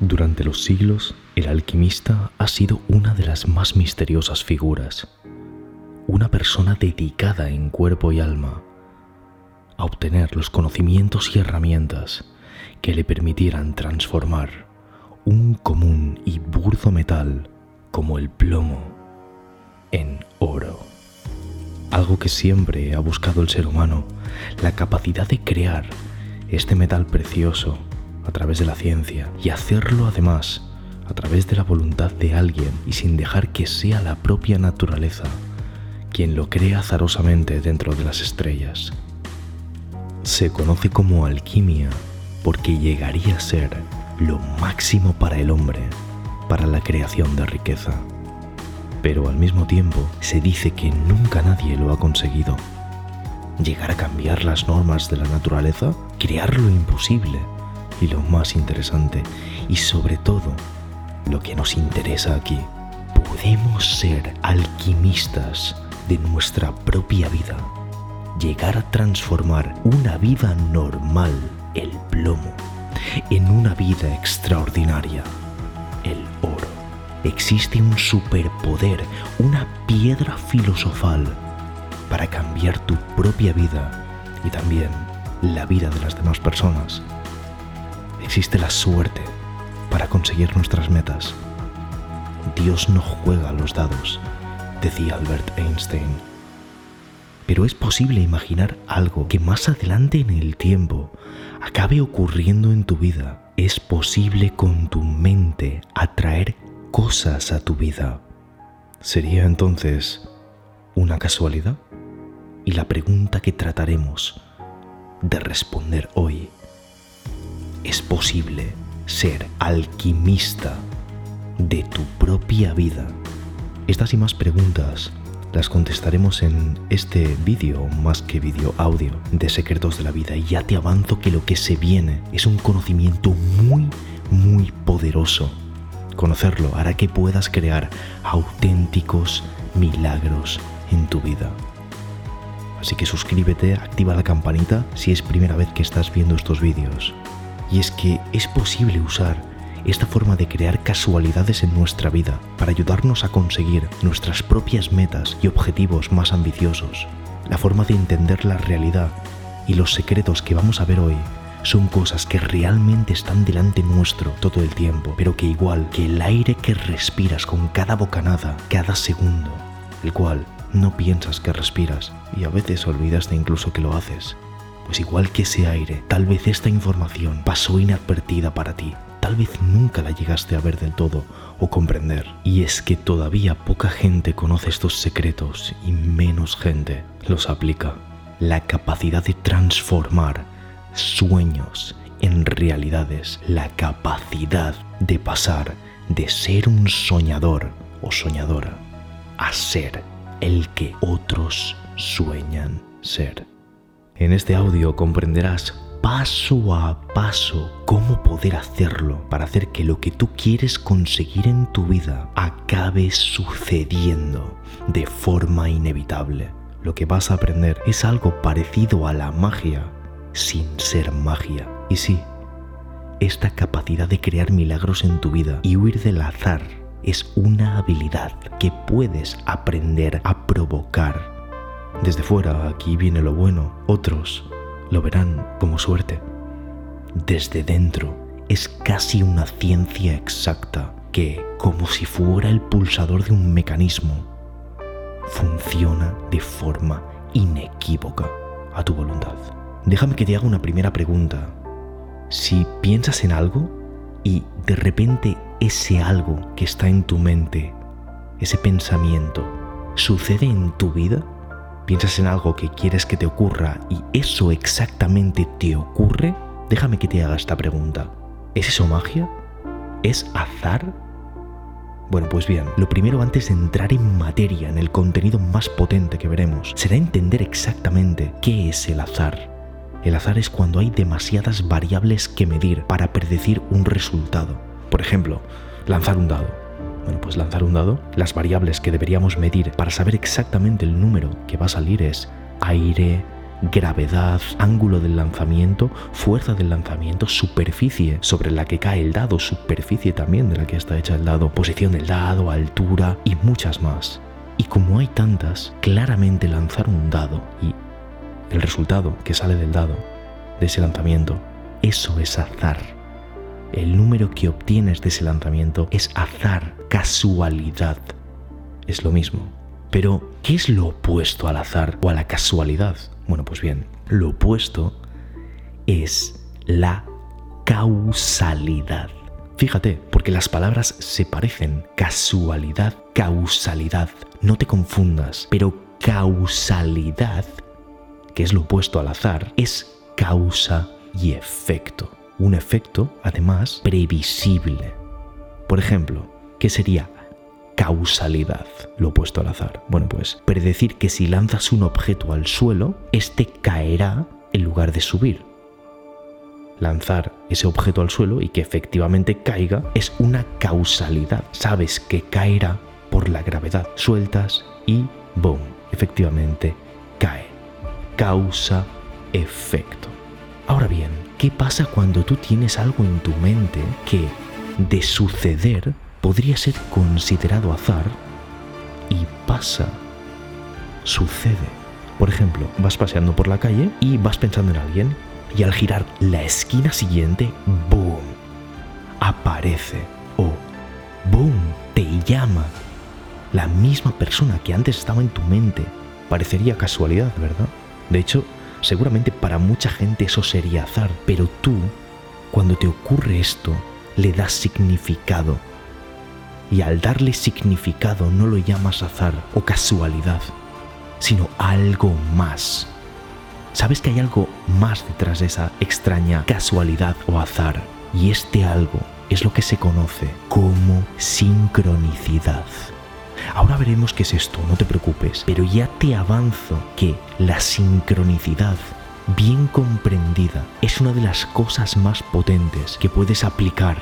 Durante los siglos, el alquimista ha sido una de las más misteriosas figuras, una persona dedicada en cuerpo y alma a obtener los conocimientos y herramientas que le permitieran transformar un común y burdo metal como el plomo en oro. Algo que siempre ha buscado el ser humano, la capacidad de crear este metal precioso a través de la ciencia y hacerlo además a través de la voluntad de alguien y sin dejar que sea la propia naturaleza quien lo crea azarosamente dentro de las estrellas. Se conoce como alquimia porque llegaría a ser lo máximo para el hombre, para la creación de riqueza. Pero al mismo tiempo se dice que nunca nadie lo ha conseguido. Llegar a cambiar las normas de la naturaleza, crear lo imposible y lo más interesante, y sobre todo, lo que nos interesa aquí, podemos ser alquimistas de nuestra propia vida, llegar a transformar una vida normal, el plomo, en una vida extraordinaria, el oro. Existe un superpoder, una piedra filosofal para cambiar tu propia vida y también la vida de las demás personas existe la suerte para conseguir nuestras metas. Dios no juega los dados, decía Albert Einstein. Pero es posible imaginar algo que más adelante en el tiempo acabe ocurriendo en tu vida. Es posible con tu mente atraer cosas a tu vida. ¿Sería entonces una casualidad? Y la pregunta que trataremos de responder hoy es posible ser alquimista de tu propia vida? Estas y más preguntas las contestaremos en este vídeo, más que vídeo audio, de Secretos de la Vida. Y ya te avanzo que lo que se viene es un conocimiento muy, muy poderoso. Conocerlo hará que puedas crear auténticos milagros en tu vida. Así que suscríbete, activa la campanita si es primera vez que estás viendo estos vídeos. Y es que es posible usar esta forma de crear casualidades en nuestra vida para ayudarnos a conseguir nuestras propias metas y objetivos más ambiciosos. La forma de entender la realidad y los secretos que vamos a ver hoy son cosas que realmente están delante nuestro todo el tiempo, pero que igual que el aire que respiras con cada bocanada, cada segundo, el cual no piensas que respiras y a veces olvidas de incluso que lo haces, pues igual que ese aire, tal vez esta información pasó inadvertida para ti. Tal vez nunca la llegaste a ver del todo o comprender. Y es que todavía poca gente conoce estos secretos y menos gente los aplica. La capacidad de transformar sueños en realidades. La capacidad de pasar de ser un soñador o soñadora a ser el que otros sueñan ser. En este audio comprenderás paso a paso cómo poder hacerlo para hacer que lo que tú quieres conseguir en tu vida acabe sucediendo de forma inevitable. Lo que vas a aprender es algo parecido a la magia sin ser magia. Y sí, esta capacidad de crear milagros en tu vida y huir del azar es una habilidad que puedes aprender a provocar desde fuera, aquí viene lo bueno, otros lo verán como suerte. Desde dentro, es casi una ciencia exacta que, como si fuera el pulsador de un mecanismo, funciona de forma inequívoca a tu voluntad. Déjame que te haga una primera pregunta. Si piensas en algo y de repente ese algo que está en tu mente, ese pensamiento, sucede en tu vida, piensas en algo que quieres que te ocurra y eso exactamente te ocurre, déjame que te haga esta pregunta. ¿Es eso magia? ¿Es azar? Bueno, pues bien, lo primero antes de entrar en materia, en el contenido más potente que veremos, será entender exactamente qué es el azar. El azar es cuando hay demasiadas variables que medir para predecir un resultado. Por ejemplo, lanzar un dado bueno, pues lanzar un dado. Las variables que deberíamos medir para saber exactamente el número que va a salir es aire, gravedad, ángulo del lanzamiento, fuerza del lanzamiento, superficie sobre la que cae el dado, superficie también de la que está hecha el dado, posición del dado, altura y muchas más. Y como hay tantas, claramente lanzar un dado y el resultado que sale del dado, de ese lanzamiento, eso es azar. El número que obtienes de ese lanzamiento es azar, casualidad. Es lo mismo. Pero, ¿qué es lo opuesto al azar o a la casualidad? Bueno, pues bien, lo opuesto es la causalidad. Fíjate, porque las palabras se parecen. Casualidad, causalidad. No te confundas, pero causalidad, que es lo opuesto al azar, es causa y efecto. Un efecto, además, previsible. Por ejemplo, ¿qué sería causalidad, lo opuesto al azar. Bueno, pues predecir que si lanzas un objeto al suelo, este caerá en lugar de subir. Lanzar ese objeto al suelo y que efectivamente caiga es una causalidad. Sabes que caerá por la gravedad. Sueltas y boom, efectivamente cae. Causa, efecto. Ahora bien, ¿qué pasa cuando tú tienes algo en tu mente que de suceder podría ser considerado azar y pasa, sucede. Por ejemplo, vas paseando por la calle y vas pensando en alguien y al girar la esquina siguiente, ¡boom! aparece o ¡boom! te llama la misma persona que antes estaba en tu mente. Parecería casualidad, ¿verdad? De hecho, seguramente para mucha gente eso sería azar, pero tú, cuando te ocurre esto, le das significado y al darle significado no lo llamas azar o casualidad, sino algo más. Sabes que hay algo más detrás de esa extraña casualidad o azar, y este algo es lo que se conoce como sincronicidad. Ahora veremos qué es esto, no te preocupes, pero ya te avanzo que la sincronicidad bien comprendida es una de las cosas más potentes que puedes aplicar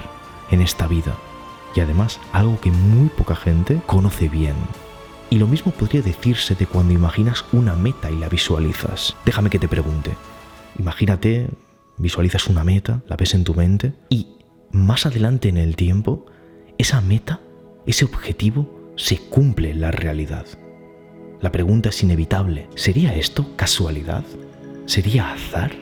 en esta vida y además algo que muy poca gente conoce bien. Y lo mismo podría decirse de cuando imaginas una meta y la visualizas. Déjame que te pregunte. Imagínate, visualizas una meta, la ves en tu mente y más adelante en el tiempo, esa meta, ese objetivo, se cumple la realidad. La pregunta es inevitable. ¿Sería esto casualidad? ¿Sería azar?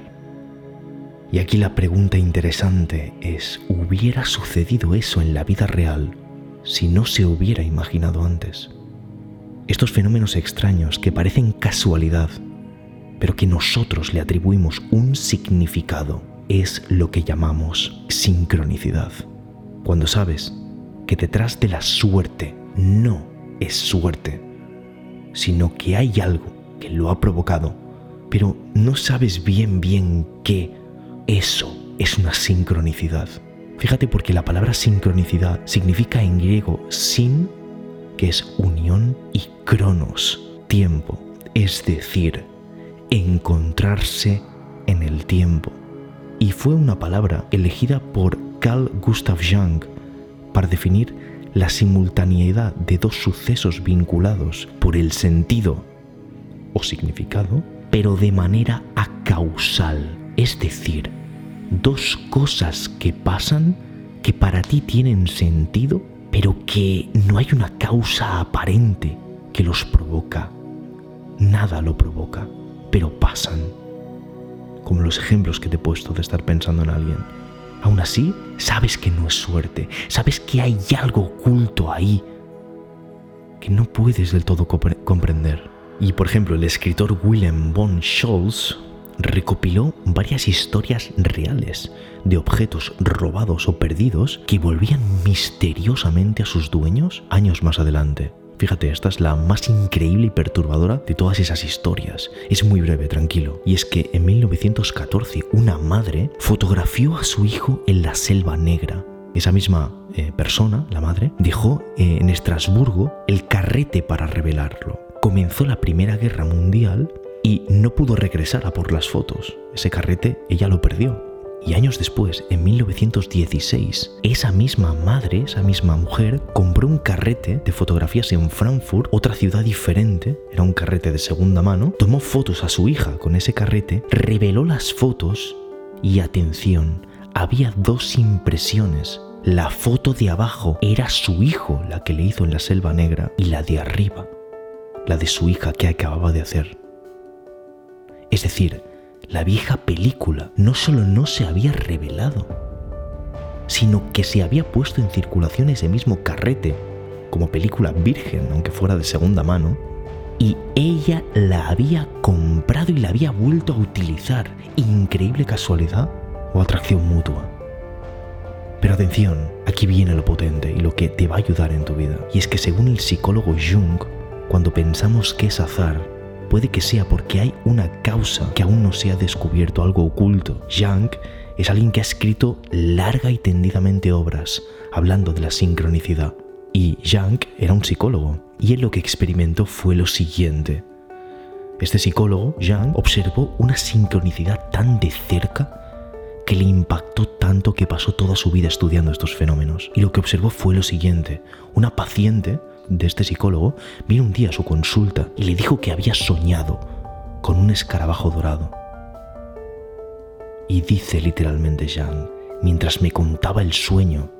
Y aquí la pregunta interesante es, ¿hubiera sucedido eso en la vida real si no se hubiera imaginado antes? Estos fenómenos extraños que parecen casualidad, pero que nosotros le atribuimos un significado, es lo que llamamos sincronicidad. Cuando sabes que detrás de la suerte no es suerte, sino que hay algo que lo ha provocado, pero no sabes bien bien qué eso es una sincronicidad. Fíjate porque la palabra sincronicidad significa en griego sin, que es unión, y cronos, tiempo, es decir, encontrarse en el tiempo. Y fue una palabra elegida por Carl Gustav Jung para definir la simultaneidad de dos sucesos vinculados por el sentido o significado, pero de manera acausal es decir, dos cosas que pasan que para ti tienen sentido, pero que no hay una causa aparente que los provoca. Nada lo provoca, pero pasan. Como los ejemplos que te he puesto de estar pensando en alguien. Aún así, sabes que no es suerte, sabes que hay algo oculto ahí que no puedes del todo comprender. Y por ejemplo, el escritor William von Scholz recopiló varias historias reales de objetos robados o perdidos que volvían misteriosamente a sus dueños años más adelante. Fíjate, esta es la más increíble y perturbadora de todas esas historias. Es muy breve, tranquilo. Y es que en 1914 una madre fotografió a su hijo en la selva negra. Esa misma eh, persona, la madre, dejó eh, en Estrasburgo el carrete para revelarlo. Comenzó la Primera Guerra Mundial y no pudo regresar a por las fotos. Ese carrete ella lo perdió. Y años después, en 1916, esa misma madre, esa misma mujer, compró un carrete de fotografías en Frankfurt, otra ciudad diferente, era un carrete de segunda mano, tomó fotos a su hija con ese carrete, reveló las fotos y atención, había dos impresiones. La foto de abajo era su hijo, la que le hizo en la selva negra, y la de arriba, la de su hija que acababa de hacer. Es decir, la vieja película no solo no se había revelado, sino que se había puesto en circulación ese mismo carrete como película virgen, aunque fuera de segunda mano, y ella la había comprado y la había vuelto a utilizar. Increíble casualidad o atracción mutua. Pero atención, aquí viene lo potente y lo que te va a ayudar en tu vida. Y es que según el psicólogo Jung, cuando pensamos que es azar, puede que sea porque hay una causa que aún no se ha descubierto, algo oculto. Jung es alguien que ha escrito larga y tendidamente obras hablando de la sincronicidad. Y Jung era un psicólogo, y él lo que experimentó fue lo siguiente. Este psicólogo, Jung, observó una sincronicidad tan de cerca que le impactó tanto que pasó toda su vida estudiando estos fenómenos. Y lo que observó fue lo siguiente. Una paciente de este psicólogo vino un día a su consulta y le dijo que había soñado con un escarabajo dorado. Y dice literalmente Jean, mientras me contaba el sueño,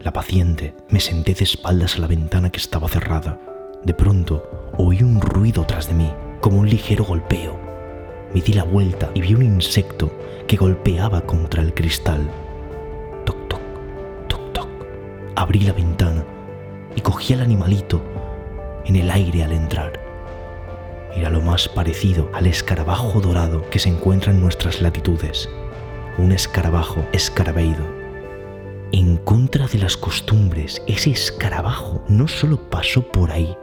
la paciente, me senté de espaldas a la ventana que estaba cerrada. De pronto oí un ruido tras de mí, como un ligero golpeo. Me di la vuelta y vi un insecto que golpeaba contra el cristal. Toc, toc, toc, toc. Abrí la ventana y cogí al animalito en el aire al entrar. Era lo más parecido al escarabajo dorado que se encuentra en nuestras latitudes, un escarabajo escarabeído. En contra de las costumbres, ese escarabajo no solo pasó por ahí,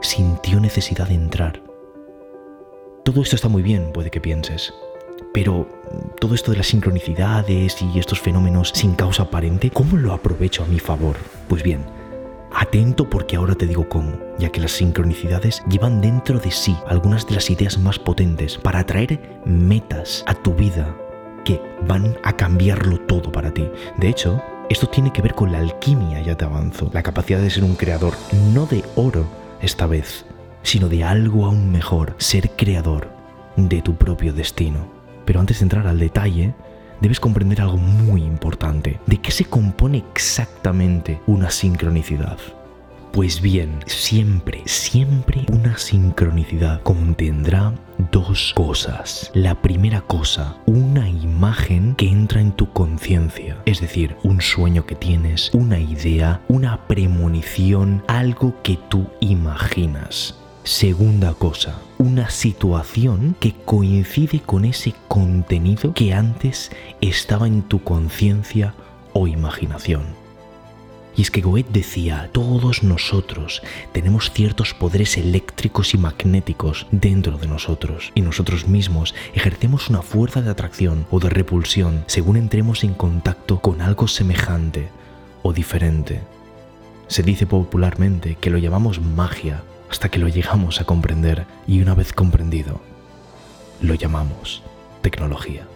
sintió necesidad de entrar. Todo esto está muy bien, puede que pienses, pero todo esto de las sincronicidades y estos fenómenos sin causa aparente, ¿cómo lo aprovecho a mi favor? Pues bien, Atento porque ahora te digo cómo, ya que las sincronicidades llevan dentro de sí algunas de las ideas más potentes para atraer metas a tu vida que van a cambiarlo todo para ti. De hecho, esto tiene que ver con la alquimia, ya te avanzo, la capacidad de ser un creador, no de oro esta vez, sino de algo aún mejor, ser creador de tu propio destino. Pero antes de entrar al detalle, debes comprender algo muy importante. ¿De qué se compone exactamente una sincronicidad? Pues bien, siempre, siempre una sincronicidad contendrá dos cosas. La primera cosa, una imagen que entra en tu conciencia, es decir, un sueño que tienes, una idea, una premonición, algo que tú imaginas. Segunda cosa, una situación que coincide con ese contenido que antes estaba en tu conciencia o imaginación. Y es que Goethe decía, todos nosotros tenemos ciertos poderes eléctricos y magnéticos dentro de nosotros, y nosotros mismos ejercemos una fuerza de atracción o de repulsión según entremos en contacto con algo semejante o diferente. Se dice popularmente que lo llamamos magia hasta que lo llegamos a comprender y una vez comprendido, lo llamamos tecnología.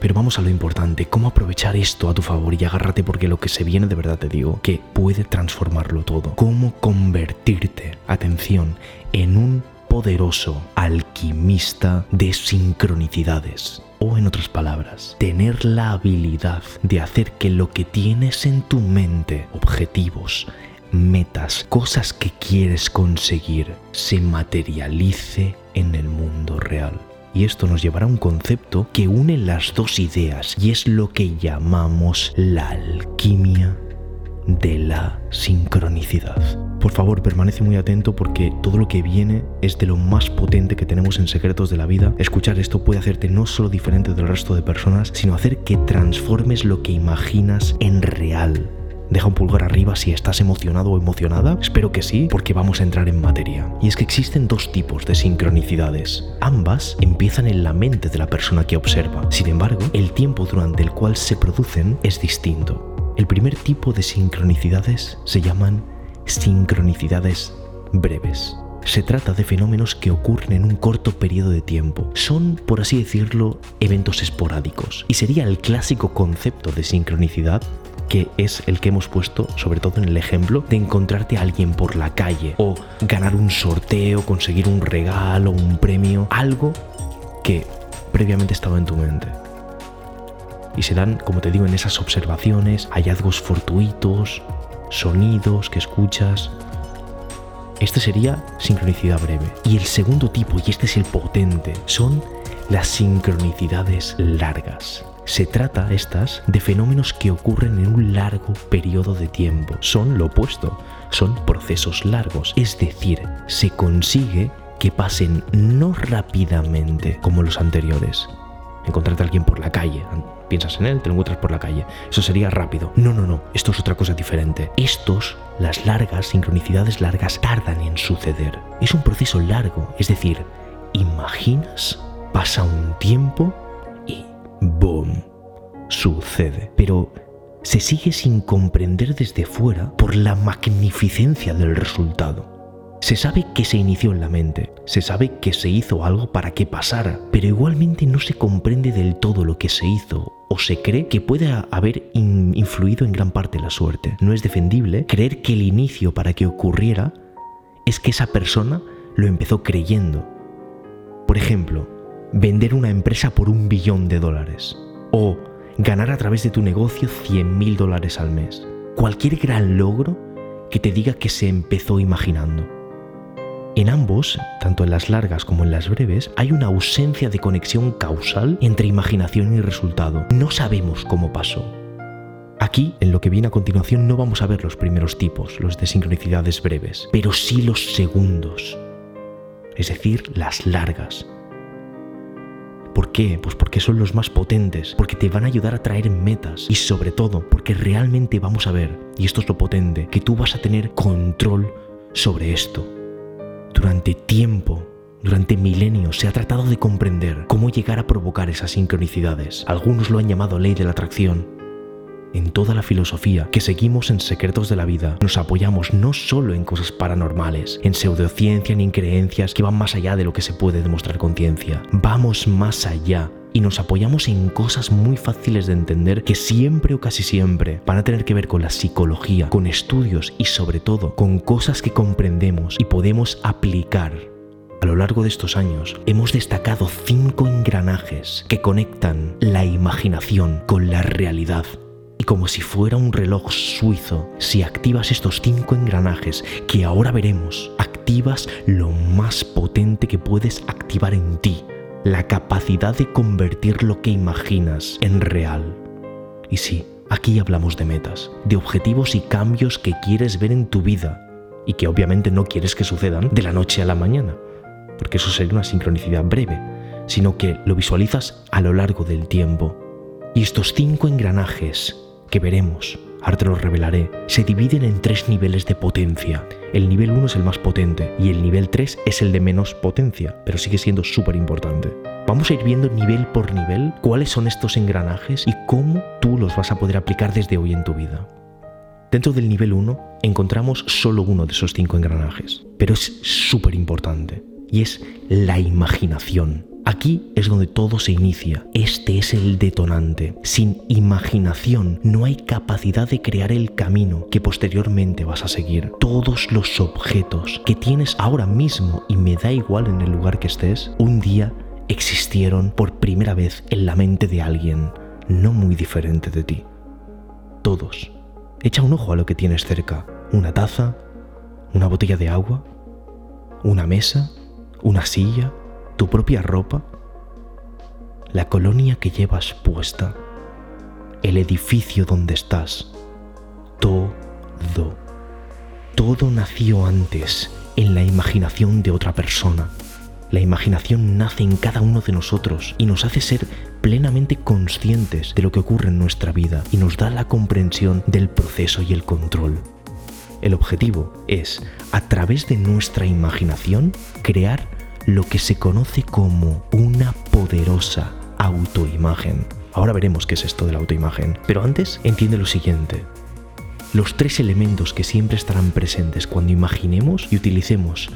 Pero vamos a lo importante, cómo aprovechar esto a tu favor y agárrate porque lo que se viene de verdad te digo, que puede transformarlo todo. Cómo convertirte, atención, en un poderoso alquimista de sincronicidades. O en otras palabras, tener la habilidad de hacer que lo que tienes en tu mente, objetivos, metas, cosas que quieres conseguir, se materialice en el mundo real. Y esto nos llevará a un concepto que une las dos ideas y es lo que llamamos la alquimia de la sincronicidad. Por favor, permanece muy atento porque todo lo que viene es de lo más potente que tenemos en Secretos de la Vida. Escuchar esto puede hacerte no solo diferente del resto de personas, sino hacer que transformes lo que imaginas en real Deja un pulgar arriba si estás emocionado o emocionada. Espero que sí, porque vamos a entrar en materia. Y es que existen dos tipos de sincronicidades. Ambas empiezan en la mente de la persona que observa. Sin embargo, el tiempo durante el cual se producen es distinto. El primer tipo de sincronicidades se llaman sincronicidades breves. se trata de fenómenos que ocurren en un corto periodo de tiempo. Son, por así decirlo, eventos esporádicos. Y sería el clásico concepto de sincronicidad que es el que hemos puesto, sobre todo en el ejemplo, de encontrarte a alguien por la calle o ganar un sorteo, conseguir un regalo, un premio, algo que previamente estaba en tu mente. Y se dan, como te digo, en esas observaciones, hallazgos fortuitos, sonidos que escuchas. Este sería sincronicidad breve. Y el segundo tipo, y este es el potente, son las sincronicidades largas. Se trata, estas, de fenómenos que ocurren en un largo periodo de tiempo. Son lo opuesto, son procesos largos. Es decir, se consigue que pasen no rápidamente como los anteriores. Encontrarte a alguien por la calle, piensas en él, te lo encuentras por la calle. Eso sería rápido. No, no, no, esto es otra cosa diferente. Estos, las largas, sincronicidades largas, tardan en suceder. Es un proceso largo, es decir, imaginas, pasa un tiempo ¡boom! Sucede. Pero se sigue sin comprender desde fuera por la magnificencia del resultado. Se sabe que se inició en la mente, se sabe que se hizo algo para que pasara, pero igualmente no se comprende del todo lo que se hizo o se cree que puede haber influido en gran parte la suerte. No es defendible creer que el inicio para que ocurriera es que esa persona lo empezó creyendo. Por ejemplo, vender una empresa por un billón de dólares o ganar a través de tu negocio 100 mil dólares al mes. Cualquier gran logro que te diga que se empezó imaginando. En ambos, tanto en las largas como en las breves, hay una ausencia de conexión causal entre imaginación y resultado. No sabemos cómo pasó. Aquí, en lo que viene a continuación, no vamos a ver los primeros tipos, los de sincronicidades breves, pero sí los segundos, es decir, las largas. ¿Por qué? Pues porque son los más potentes, porque te van a ayudar a traer metas y sobre todo porque realmente vamos a ver, y esto es lo potente, que tú vas a tener control sobre esto durante tiempo, durante milenios, se ha tratado de comprender cómo llegar a provocar esas sincronicidades. Algunos lo han llamado ley de la atracción. En toda la filosofía que seguimos en Secretos de la Vida, nos apoyamos no solo en cosas paranormales, en pseudociencia ni en creencias que van más allá de lo que se puede demostrar con ciencia. Vamos más allá y nos apoyamos en cosas muy fáciles de entender que siempre o casi siempre van a tener que ver con la psicología, con estudios y sobre todo con cosas que comprendemos y podemos aplicar. A lo largo de estos años hemos destacado cinco engranajes que conectan la imaginación con la realidad. Y como si fuera un reloj suizo, si activas estos cinco engranajes que ahora veremos, activas lo más potente que puedes activar en ti, la capacidad de convertir lo que imaginas en real. Y sí, aquí hablamos de metas, de objetivos y cambios que quieres ver en tu vida y que obviamente no quieres que sucedan de la noche a la mañana, porque eso sería una sincronicidad breve, sino que lo visualizas a lo largo del tiempo. Y estos cinco engranajes que veremos ahora te lo revelaré, se dividen en tres niveles de potencia. El nivel 1 es el más potente y el nivel 3 es el de menos potencia, pero sigue siendo súper importante. Vamos a ir viendo nivel por nivel cuáles son estos engranajes y cómo tú los vas a poder aplicar desde hoy en tu vida. Dentro del nivel 1 encontramos solo uno de esos cinco engranajes, pero es súper importante y es la imaginación. Aquí es donde todo se inicia. Este es el detonante. Sin imaginación no hay capacidad de crear el camino que posteriormente vas a seguir. Todos los objetos que tienes ahora mismo, y me da igual en el lugar que estés, un día existieron por primera vez en la mente de alguien no muy diferente de ti. Todos. Echa un ojo a lo que tienes cerca. Una taza, una botella de agua, una mesa, una silla, tu propia ropa, la colonia que llevas puesta, el edificio donde estás, todo, todo nació antes en la imaginación de otra persona. La imaginación nace en cada uno de nosotros y nos hace ser plenamente conscientes de lo que ocurre en nuestra vida y nos da la comprensión del proceso y el control. El objetivo es, a través de nuestra imaginación, crear lo que se conoce como una poderosa autoimagen. Ahora veremos qué es esto de la autoimagen, pero antes entiende lo siguiente. Los tres elementos que siempre estarán presentes cuando imaginemos y utilicemos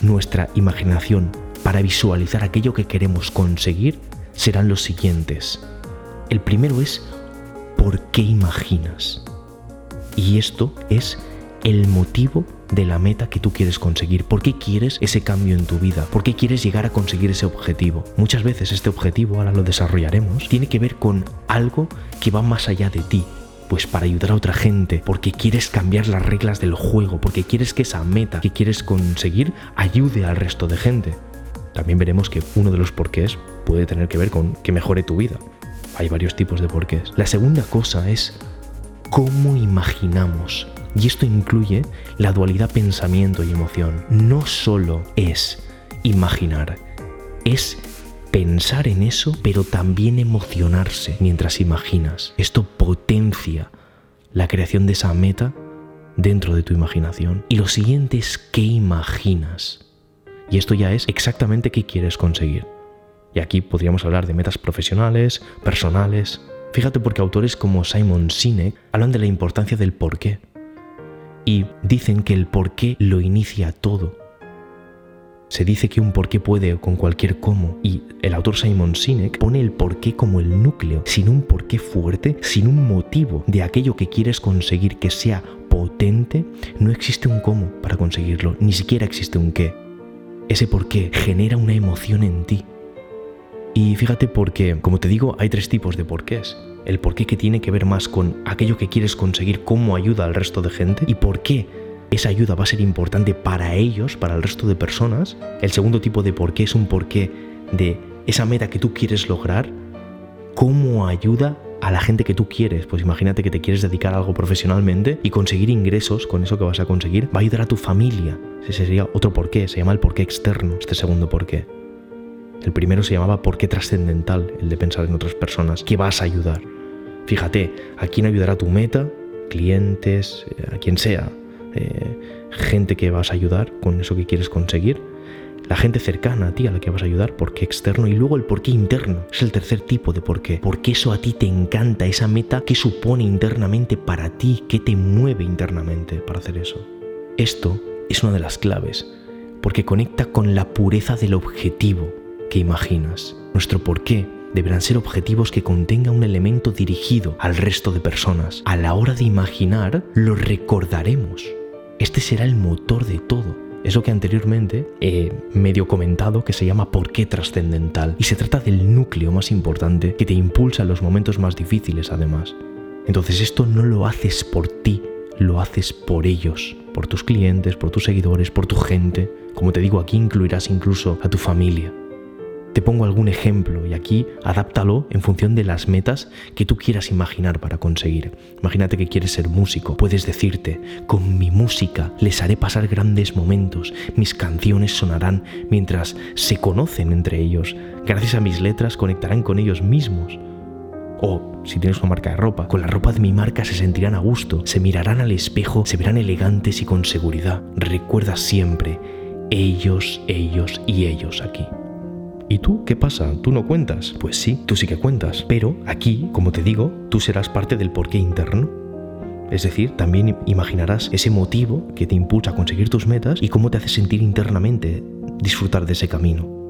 nuestra imaginación para visualizar aquello que queremos conseguir serán los siguientes. El primero es ¿por qué imaginas? Y esto es el motivo de la meta que tú quieres conseguir. ¿Por qué quieres ese cambio en tu vida? ¿Por qué quieres llegar a conseguir ese objetivo? Muchas veces este objetivo, ahora lo desarrollaremos, tiene que ver con algo que va más allá de ti. Pues para ayudar a otra gente, porque quieres cambiar las reglas del juego, porque quieres que esa meta que quieres conseguir ayude al resto de gente. También veremos que uno de los porqués puede tener que ver con que mejore tu vida. Hay varios tipos de porqués. La segunda cosa es cómo imaginamos y esto incluye la dualidad pensamiento y emoción. No solo es imaginar, es pensar en eso, pero también emocionarse mientras imaginas. Esto potencia la creación de esa meta dentro de tu imaginación. Y lo siguiente es qué imaginas. Y esto ya es exactamente qué quieres conseguir. Y aquí podríamos hablar de metas profesionales, personales. Fíjate porque autores como Simon Sinek hablan de la importancia del por qué y dicen que el porqué lo inicia todo. Se dice que un porqué puede con cualquier cómo y el autor Simon Sinek pone el porqué como el núcleo. Sin un porqué fuerte, sin un motivo de aquello que quieres conseguir que sea potente, no existe un cómo para conseguirlo, ni siquiera existe un qué. Ese porqué genera una emoción en ti. Y fíjate porque, como te digo, hay tres tipos de porqués el por qué que tiene que ver más con aquello que quieres conseguir, cómo ayuda al resto de gente y por qué esa ayuda va a ser importante para ellos, para el resto de personas. El segundo tipo de por qué es un porqué de esa meta que tú quieres lograr, cómo ayuda a la gente que tú quieres. Pues imagínate que te quieres dedicar a algo profesionalmente y conseguir ingresos con eso que vas a conseguir va a ayudar a tu familia. Ese sería otro porqué, se llama el porqué externo, este segundo porqué. El primero se llamaba porqué trascendental, el de pensar en otras personas, que vas a ayudar. Fíjate, ¿a quién ayudará tu meta? Clientes, eh, a quien sea, eh, gente que vas a ayudar con eso que quieres conseguir. La gente cercana a ti a la que vas a ayudar, porqué externo y luego el porqué interno. Es el tercer tipo de porqué. Porque eso a ti te encanta, esa meta que supone internamente para ti, que te mueve internamente para hacer eso. Esto es una de las claves, porque conecta con la pureza del objetivo, que imaginas. Nuestro porqué deberán ser objetivos que contengan un elemento dirigido al resto de personas. A la hora de imaginar, lo recordaremos. Este será el motor de todo. Es lo que anteriormente he medio comentado que se llama porqué trascendental y se trata del núcleo más importante que te impulsa en los momentos más difíciles además. Entonces esto no lo haces por ti, lo haces por ellos, por tus clientes, por tus seguidores, por tu gente. Como te digo, aquí incluirás incluso a tu familia. Te pongo algún ejemplo y aquí adáptalo en función de las metas que tú quieras imaginar para conseguir. Imagínate que quieres ser músico. Puedes decirte, con mi música les haré pasar grandes momentos, mis canciones sonarán mientras se conocen entre ellos. Gracias a mis letras conectarán con ellos mismos. O, si tienes una marca de ropa, con la ropa de mi marca se sentirán a gusto, se mirarán al espejo, se verán elegantes y con seguridad. Recuerda siempre, ellos, ellos y ellos aquí. ¿Y tú qué pasa? ¿Tú no cuentas? Pues sí, tú sí que cuentas. Pero aquí, como te digo, tú serás parte del porqué interno. Es decir, también imaginarás ese motivo que te impulsa a conseguir tus metas y cómo te hace sentir internamente disfrutar de ese camino.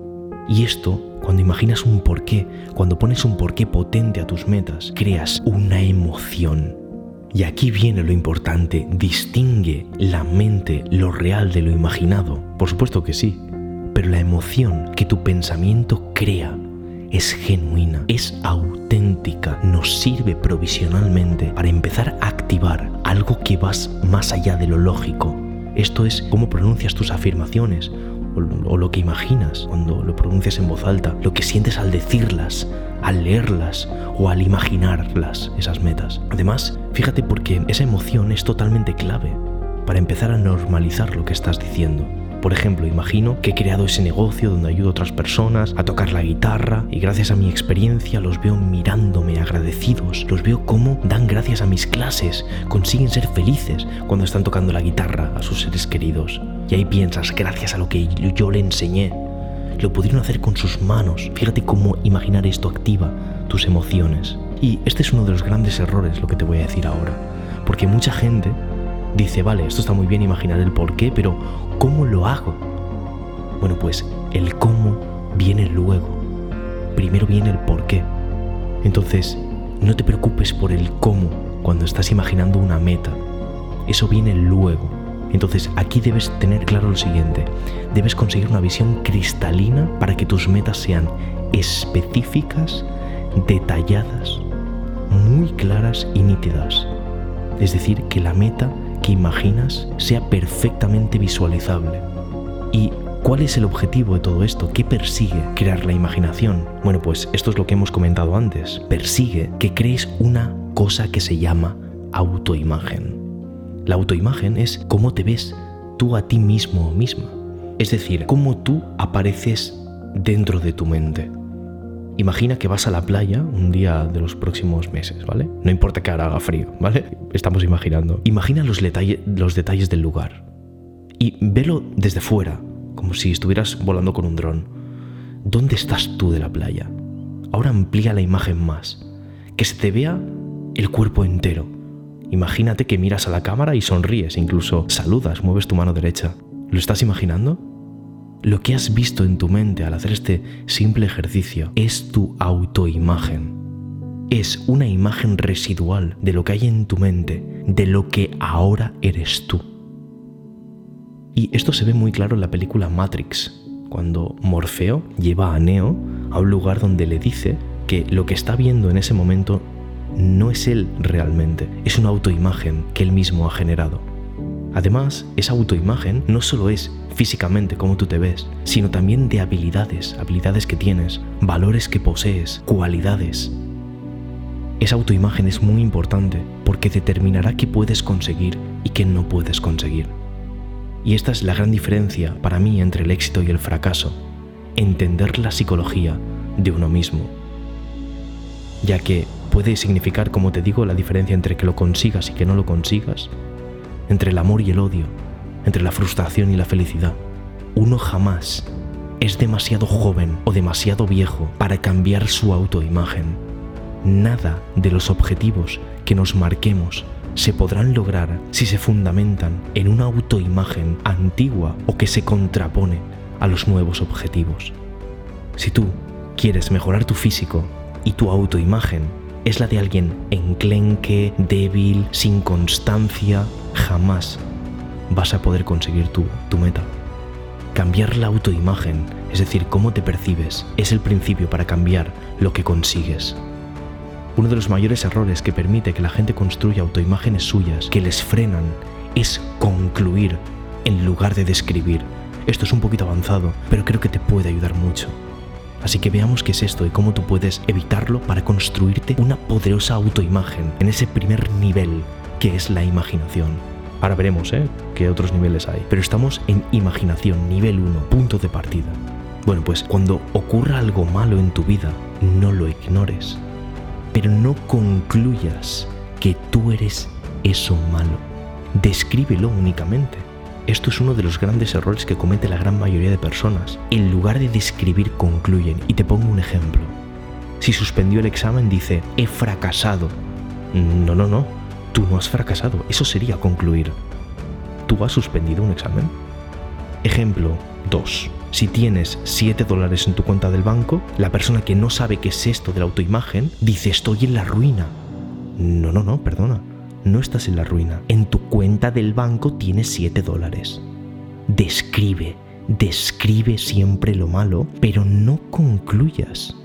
Y esto, cuando imaginas un porqué, cuando pones un porqué potente a tus metas, creas una emoción. Y aquí viene lo importante, distingue la mente lo real de lo imaginado. Por supuesto que sí, pero la emoción que tu pensamiento crea es genuina, es auténtica, nos sirve provisionalmente para empezar a activar algo que vas más allá de lo lógico. Esto es cómo pronuncias tus afirmaciones o, lo que imaginas cuando lo pronuncias en voz alta, lo que sientes al decirlas, al leerlas o al imaginarlas, esas metas. Además, fíjate porque esa emoción es totalmente clave para empezar a normalizar lo que estás diciendo. Por ejemplo, imagino que he creado ese negocio donde ayudo a otras personas a tocar la guitarra y gracias a mi experiencia los veo mirándome agradecidos, los veo cómo dan gracias a mis clases, consiguen ser felices cuando están tocando la guitarra a sus seres queridos. Y ahí piensas, gracias a lo que yo le enseñé, lo pudieron hacer con sus manos. Fíjate cómo imaginar esto activa tus emociones. Y este es uno de los grandes errores, lo que te voy a decir ahora. Porque mucha gente dice, vale, esto está muy bien imaginar el por qué, pero ¿cómo lo hago? Bueno, pues el cómo viene luego. Primero viene el por qué. Entonces, no te preocupes por el cómo cuando estás imaginando una meta. Eso viene luego. Entonces aquí debes tener claro lo siguiente. Debes conseguir una visión cristalina para que tus metas sean específicas, detalladas, muy claras y nítidas. Es decir, que la meta que imaginas sea perfectamente visualizable. ¿Y cuál es el objetivo de todo esto? ¿Qué persigue crear la imaginación? Bueno, pues esto es lo que hemos comentado antes. Persigue que crees una cosa que se llama autoimagen. La autoimagen es cómo te ves tú a ti mismo o misma. Es decir, cómo tú apareces dentro de tu mente. Imagina que vas a la playa un día de los próximos meses, ¿vale? No importa que ahora haga frío, ¿vale? Estamos imaginando. Imagina los, los detalles del lugar y velo desde fuera, como si estuvieras volando con un dron. ¿Dónde estás tú de la playa? Ahora amplía la imagen más, que se te vea el cuerpo entero. Imagínate que miras a la cámara y sonríes, incluso saludas, mueves tu mano derecha. ¿Lo estás imaginando? Lo que has visto en tu mente al hacer este simple ejercicio es tu autoimagen. Es una imagen residual de lo que hay en tu mente, de lo que ahora eres tú. Y esto se ve muy claro en la película Matrix, cuando Morfeo lleva a Neo a un lugar donde le dice que lo que está viendo en ese momento no es él realmente, es una autoimagen que él mismo ha generado. Además, esa autoimagen no solo es físicamente cómo tú te ves, sino también de habilidades, habilidades que tienes, valores que posees, cualidades. Esa autoimagen es muy importante porque determinará qué puedes conseguir y qué no puedes conseguir. Y esta es la gran diferencia para mí entre el éxito y el fracaso, entender la psicología de uno mismo. Ya que puede significar, como te digo, la diferencia entre que lo consigas y que no lo consigas, entre el amor y el odio, entre la frustración y la felicidad. Uno jamás es demasiado joven o demasiado viejo para cambiar su autoimagen. Nada de los objetivos que nos marquemos se podrán lograr si se fundamentan en una autoimagen antigua o que se contrapone a los nuevos objetivos. Si tú quieres mejorar tu físico y tu autoimagen es la de alguien enclenque, débil, sin constancia, jamás vas a poder conseguir tu, meta. Cambiar la autoimagen, es decir, cómo te percibes, es el principio para cambiar lo que consigues. Uno de los mayores errores que permite que la gente construya autoimágenes suyas que les frenan es concluir en lugar de describir. Esto es un poquito avanzado, pero creo que te puede ayudar mucho. Así que veamos qué es esto y cómo tú puedes evitarlo para construirte una poderosa autoimagen en ese primer nivel que es la imaginación. Ahora veremos ¿eh? qué otros niveles hay. Pero estamos en imaginación, nivel 1, punto de partida. Bueno, pues cuando ocurra algo malo en tu vida, no lo ignores. Pero no concluyas que tú eres eso malo. Descríbelo únicamente. Esto es uno de los grandes errores que comete la gran mayoría de personas. En lugar de describir, concluyen. Y te pongo un ejemplo. Si suspendió el examen, dice, he fracasado. No, no, no. Tú no has fracasado, eso sería concluir. ¿Tú has suspendido un examen? Ejemplo 2. Si tienes 7 dólares en tu cuenta del banco, la persona que no sabe qué es esto de la autoimagen dice estoy en la ruina. No, no, no, perdona. No estás en la ruina. En tu cuenta del banco tienes 7 dólares. Describe, describe siempre lo malo, pero no concluyas.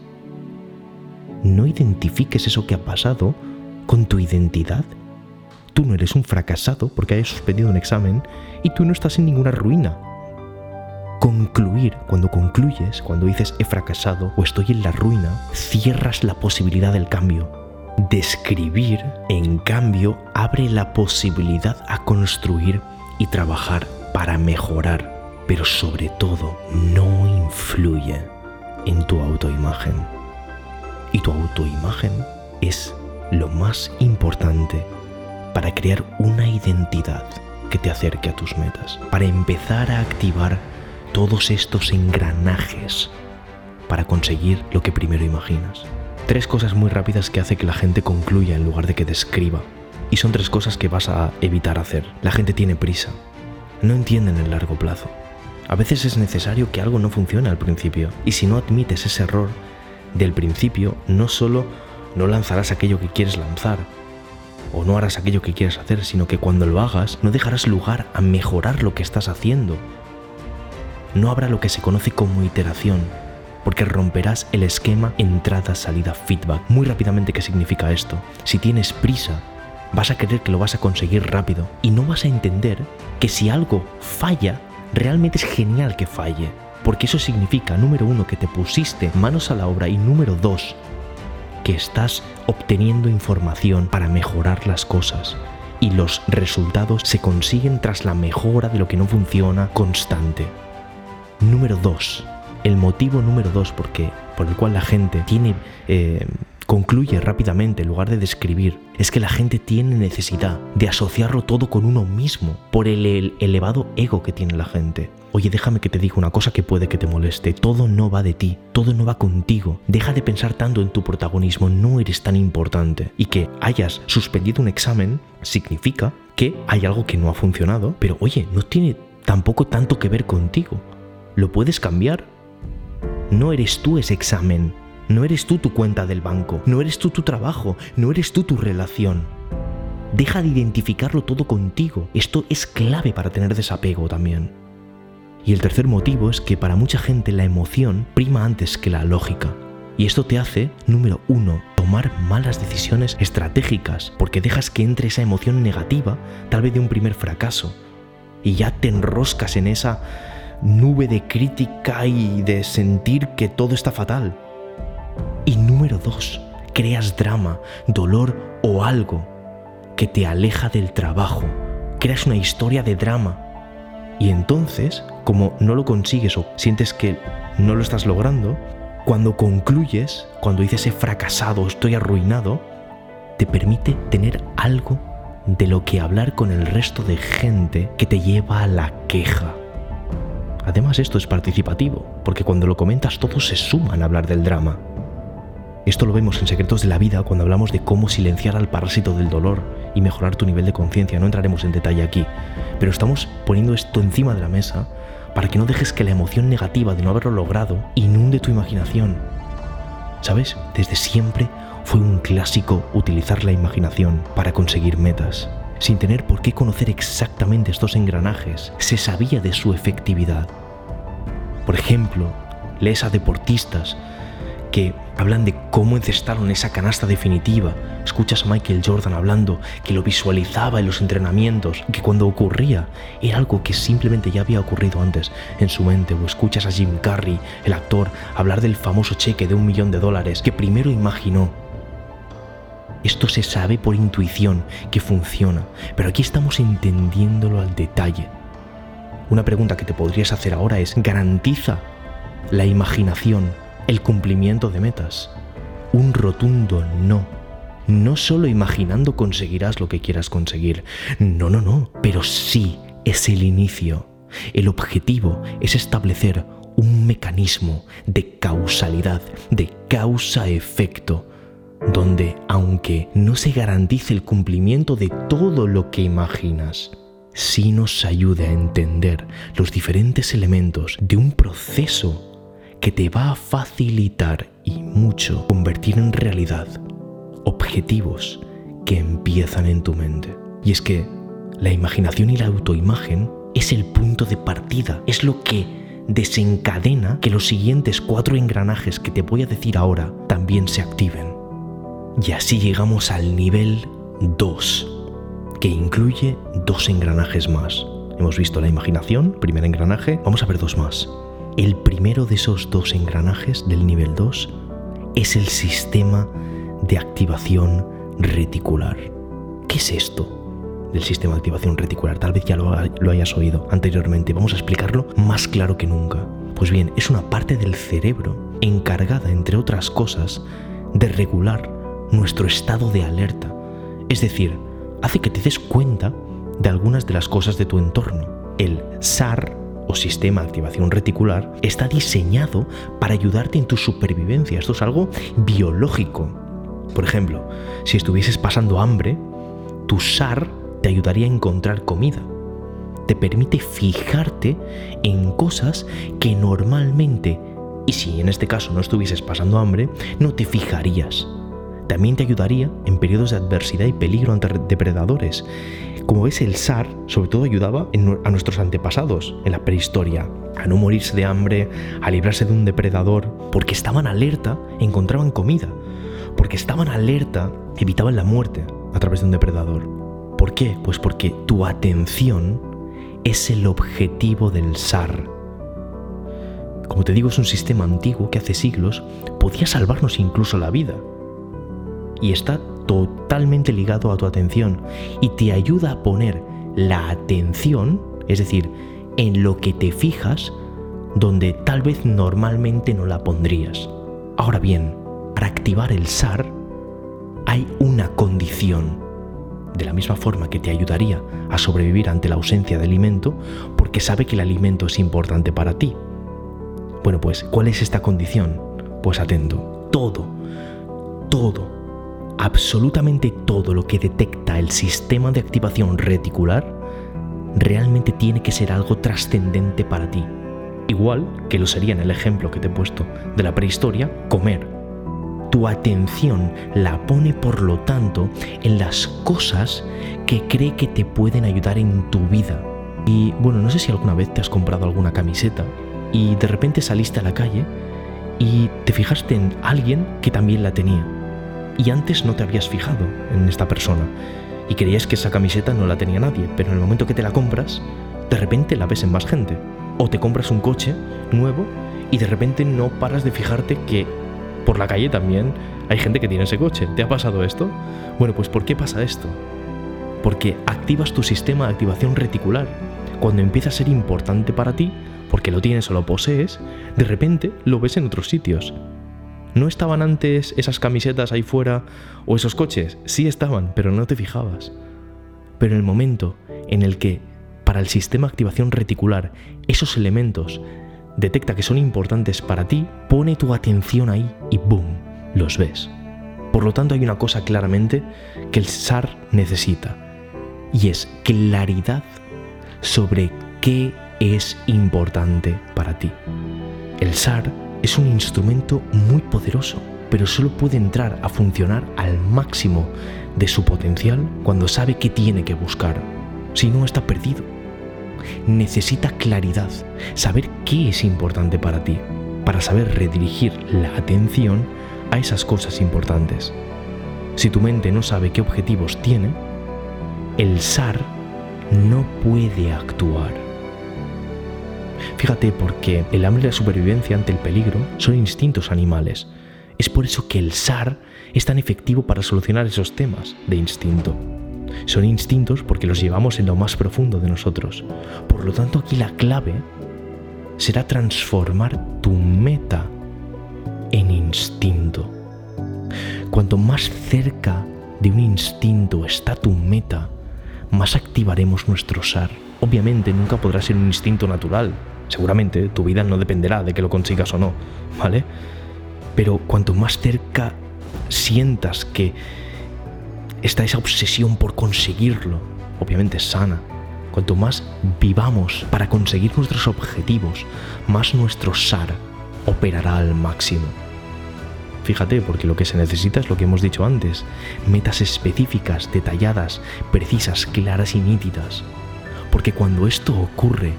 No identifiques eso que ha pasado con tu identidad Tú no eres un fracasado porque hayas suspendido un examen y tú no estás en ninguna ruina. Concluir, cuando concluyes, cuando dices he fracasado o estoy en la ruina, cierras la posibilidad del cambio. Describir, en cambio, abre la posibilidad a construir y trabajar para mejorar, pero sobre todo no influye en tu autoimagen. Y tu autoimagen es lo más importante para crear una identidad que te acerque a tus metas, para empezar a activar todos estos engranajes para conseguir lo que primero imaginas. Tres cosas muy rápidas que hace que la gente concluya en lugar de que describa. Y son tres cosas que vas a evitar hacer. La gente tiene prisa. No entienden el largo plazo. A veces es necesario que algo no funcione al principio. Y si no admites ese error del principio, no solo no lanzarás aquello que quieres lanzar, o no harás aquello que quieres hacer, sino que cuando lo hagas no dejarás lugar a mejorar lo que estás haciendo. No habrá lo que se conoce como iteración, porque romperás el esquema entrada-salida-feedback. Muy rápidamente, ¿qué significa esto? Si tienes prisa, vas a creer que lo vas a conseguir rápido y no vas a entender que si algo falla, realmente es genial que falle. Porque eso significa, número uno, que te pusiste manos a la obra y número dos, que estás obteniendo información para mejorar las cosas. Y los resultados se consiguen tras la mejora de lo que no funciona constante. Número dos, el motivo número dos por el cual la gente tiene eh, concluye rápidamente en lugar de describir, es que la gente tiene necesidad de asociarlo todo con uno mismo por el, elevado ego que tiene la gente. Oye, déjame que te diga una cosa que puede que te moleste. Todo no va de ti, todo no va contigo. Deja de pensar tanto en tu protagonismo, no eres tan importante. Y que hayas suspendido un examen significa que hay algo que no ha funcionado, pero oye, no tiene tampoco tanto que ver contigo. ¿Lo puedes cambiar? No eres tú ese examen, no eres tú tu cuenta del banco, no eres tú tu trabajo, no eres tú tu relación. Deja de identificarlo todo contigo. Esto es clave para tener desapego también. Y el tercer motivo es que para mucha gente la emoción prima antes que la lógica. Y esto te hace, número uno, tomar malas decisiones estratégicas, porque dejas que entre esa emoción negativa, tal vez de un primer fracaso, y ya te enroscas en esa nube de crítica y de sentir que todo está fatal. Y número dos, creas drama, dolor o algo que te aleja del trabajo. Creas una historia de drama. Y entonces, como no lo consigues o sientes que no lo estás logrando, cuando concluyes, cuando dices he fracasado, estoy arruinado, te permite tener algo de lo que hablar con el resto de gente que te lleva a la queja. Además esto es participativo, porque cuando lo comentas todos se suman a hablar del drama. Esto lo vemos en Secretos de la Vida cuando hablamos de cómo silenciar al parásito del dolor y mejorar tu nivel de conciencia. No entraremos en detalle aquí, pero estamos poniendo esto encima de la mesa para que no dejes que la emoción negativa de no haberlo logrado inunde tu imaginación. ¿Sabes? Desde siempre fue un clásico utilizar la imaginación para conseguir metas. Sin tener por qué conocer exactamente estos engranajes, se sabía de su efectividad. Por ejemplo, lees a deportistas que hablan de cómo encestaron esa canasta definitiva. Escuchas a Michael Jordan hablando que lo visualizaba en los entrenamientos, que cuando ocurría era algo que simplemente ya había ocurrido antes en su mente. O escuchas a Jim Carrey, el actor, hablar del famoso cheque de un millón de dólares que primero imaginó. Esto se sabe por intuición que funciona, pero aquí estamos entendiéndolo al detalle. Una pregunta que te podrías hacer ahora es, ¿garantiza la imaginación el cumplimiento de metas. Un rotundo no. No solo imaginando conseguirás lo que quieras conseguir. No, no, no. Pero sí es el inicio. El objetivo es establecer un mecanismo de causalidad, de causa-efecto, donde aunque no se garantice el cumplimiento de todo lo que imaginas, sí nos ayude a entender los diferentes elementos de un proceso que te va a facilitar y mucho convertir en realidad objetivos que empiezan en tu mente. Y es que la imaginación y la autoimagen es el punto de partida, es lo que desencadena que los siguientes cuatro engranajes que te voy a decir ahora también se activen. Y así llegamos al nivel 2, que incluye dos engranajes más. Hemos visto la imaginación, primer engranaje, vamos a ver dos más. El primero de esos dos engranajes del nivel 2 es el sistema de activación reticular. ¿Qué es esto del sistema de activación reticular? Tal vez ya lo, lo hayas oído anteriormente. Vamos a explicarlo más claro que nunca. Pues bien, es una parte del cerebro encargada, entre otras cosas, de regular nuestro estado de alerta. Es decir, hace que te des cuenta de algunas de las cosas de tu entorno. El SAR o sistema de activación reticular está diseñado para ayudarte en tu supervivencia. Esto es algo biológico. Por ejemplo, si estuvieses pasando hambre, tu SAR te ayudaría a encontrar comida. te permite fijarte en cosas que normalmente, y si en este caso no estuvieses pasando hambre, no te fijarías. También te ayudaría en periodos de adversidad y peligro ante depredadores. Como ves, el SAR sobre todo ayudaba a nuestros antepasados en la prehistoria, a no morirse de hambre, a librarse de un depredador, porque estaban alerta, encontraban comida, porque estaban alerta, evitaban la muerte a través de un depredador. ¿Por qué? Pues porque tu atención es el objetivo del SAR. Como te digo, es un sistema antiguo que hace siglos podía salvarnos incluso la vida. Y está totalmente ligado a tu atención y te ayuda a poner la atención, es decir, en lo que te fijas, donde tal vez normalmente no la pondrías. Ahora bien, para activar el SAR hay una condición de la misma forma que te ayudaría a sobrevivir ante la ausencia de alimento, porque sabe que el alimento es importante para ti. Bueno, pues, ¿cuál es esta condición? Pues atento, todo, todo, absolutamente todo lo que detecta el sistema de activación reticular, realmente tiene que ser algo trascendente para ti. Igual que lo sería en el ejemplo que te he puesto de la prehistoria, comer tu atención la pone por lo tanto en las cosas que cree que te pueden ayudar en tu vida. Y bueno, no sé si alguna vez te has comprado alguna camiseta y de repente saliste a la calle y te fijaste en alguien que también la tenía. Y antes no te habías fijado en esta persona y creías que esa camiseta no la tenía nadie, pero en el momento que te la compras, de repente la ves en más gente. O te compras un coche nuevo y de repente no paras de fijarte que por la calle también hay gente que tiene ese coche. ¿Te ha pasado esto? Bueno, pues ¿por qué pasa esto? Porque activas tu sistema de activación reticular. Cuando empieza a ser importante para ti, porque lo tienes o lo posees, de repente lo ves en otros sitios. ¿No estaban antes esas camisetas ahí fuera o esos coches? Sí estaban, pero no te fijabas. Pero en el momento en el que para el sistema de activación reticular esos elementos detecta que son importantes para ti, pone tu atención ahí y ¡boom! los ves. Por lo tanto hay una cosa claramente que el SAR necesita y es claridad sobre qué es importante para ti. El SAR es un instrumento muy poderoso, pero solo puede entrar a funcionar al máximo de su potencial cuando sabe qué tiene que buscar. Si no, está perdido necesita claridad, saber qué es importante para ti, para saber redirigir la atención a esas cosas importantes. Si tu mente no sabe qué objetivos tiene, el SAR no puede actuar. Fíjate porque el hambre y la supervivencia ante el peligro son instintos animales. Es por eso que el SAR es tan efectivo para solucionar esos temas de instinto. Son instintos porque los llevamos en lo más profundo de nosotros. Por lo tanto, aquí la clave será transformar tu meta en instinto. Cuanto más cerca de un instinto está tu meta, más activaremos nuestro SAR. Obviamente nunca podrá ser un instinto natural. Seguramente tu vida no dependerá de que lo consigas o no, ¿vale? Pero cuanto más cerca sientas que está esa obsesión por conseguirlo, obviamente sana. Cuanto más vivamos para conseguir nuestros objetivos, más nuestro SAR operará al máximo. Fíjate, porque lo que se necesita es lo que hemos dicho antes, metas específicas, detalladas, precisas, claras y nítidas. Porque cuando esto ocurre,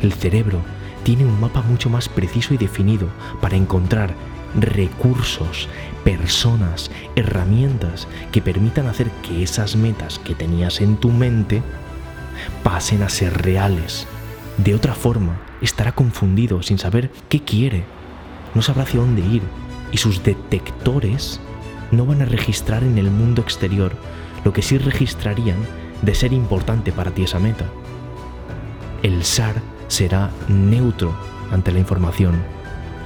el cerebro tiene un mapa mucho más preciso y definido para encontrar recursos, personas, herramientas que permitan hacer que esas metas que tenías en tu mente pasen a ser reales. De otra forma, estará confundido sin saber qué quiere, no sabrá hacia dónde ir y sus detectores no van a registrar en el mundo exterior lo que sí registrarían de ser importante para ti esa meta. El SAR será neutro ante la información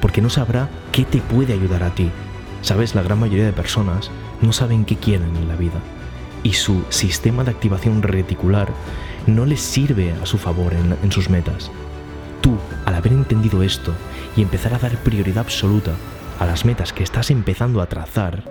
porque no sabrá qué te puede ayudar a ti. Sabes, la gran mayoría de personas no saben qué quieren en la vida y su sistema de activación reticular no les sirve a su favor en, en sus metas. Tú, al haber entendido esto y empezar a dar prioridad absoluta a las metas que estás empezando a trazar,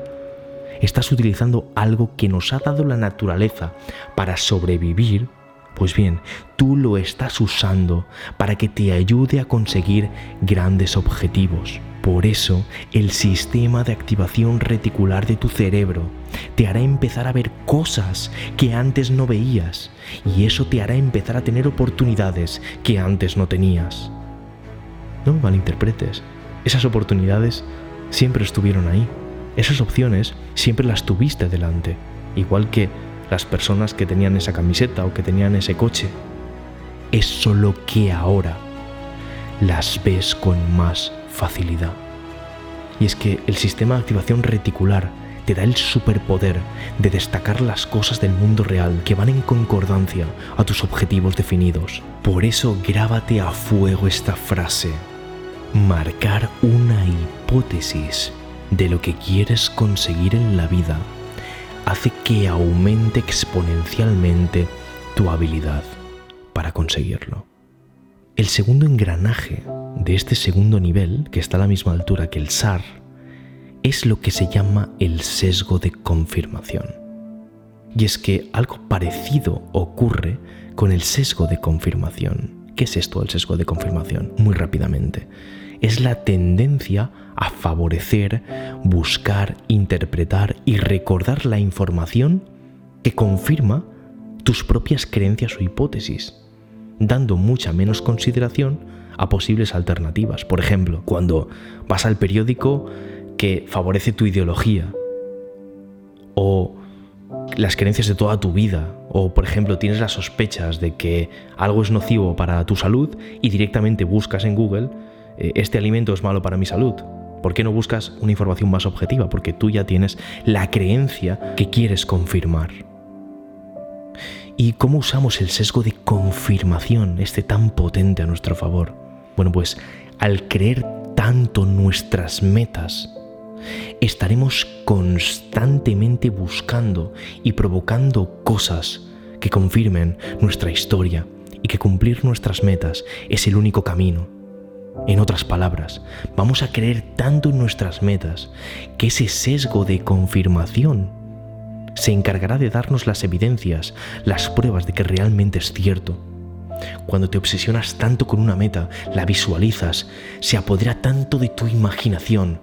estás utilizando algo que nos ha dado la naturaleza para sobrevivir Pues bien, tú lo estás usando para que te ayude a conseguir grandes objetivos. Por eso, el sistema de activación reticular de tu cerebro te hará empezar a ver cosas que antes no veías y eso te hará empezar a tener oportunidades que antes no tenías. No malinterpretes, esas oportunidades siempre estuvieron ahí, esas opciones siempre las tuviste delante, igual que las personas que tenían esa camiseta o que tenían ese coche. Es solo que ahora las ves con más facilidad. Y es que el sistema de activación reticular te da el superpoder de destacar las cosas del mundo real que van en concordancia a tus objetivos definidos. Por eso grábate a fuego esta frase. Marcar una hipótesis de lo que quieres conseguir en la vida hace que aumente exponencialmente tu habilidad para conseguirlo. El segundo engranaje de este segundo nivel, que está a la misma altura que el SAR, es lo que se llama el sesgo de confirmación. Y es que algo parecido ocurre con el sesgo de confirmación. ¿Qué es esto el sesgo de confirmación? Muy rápidamente. Es la tendencia a favorecer, buscar, interpretar y recordar la información que confirma tus propias creencias o hipótesis, dando mucha menos consideración a posibles alternativas. Por ejemplo, cuando vas al periódico que favorece tu ideología o las creencias de toda tu vida o por ejemplo tienes las sospechas de que algo es nocivo para tu salud y directamente buscas en Google este alimento es malo para mi salud. ¿Por qué no buscas una información más objetiva? Porque tú ya tienes la creencia que quieres confirmar. ¿Y cómo usamos el sesgo de confirmación, este tan potente a nuestro favor? Bueno, pues al creer tanto nuestras metas, estaremos constantemente buscando y provocando cosas que confirmen nuestra historia y que cumplir nuestras metas es el único camino. En otras palabras, vamos a creer tanto en nuestras metas que ese sesgo de confirmación se encargará de darnos las evidencias, las pruebas de que realmente es cierto cuando te obsesionas tanto con una meta, la visualizas, se apodera tanto de tu imaginación,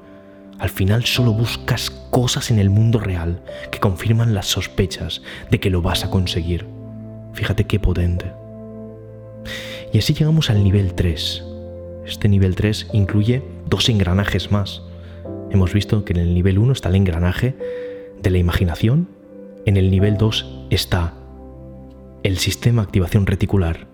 al final solo buscas cosas en el mundo real que confirman las sospechas de que lo vas a conseguir. Fíjate qué potente. Y así llegamos al nivel 3. Este nivel 3 incluye dos engranajes más. Hemos visto que en el nivel 1 está el engranaje de la imaginación, en el nivel 2 está el sistema de activación reticular,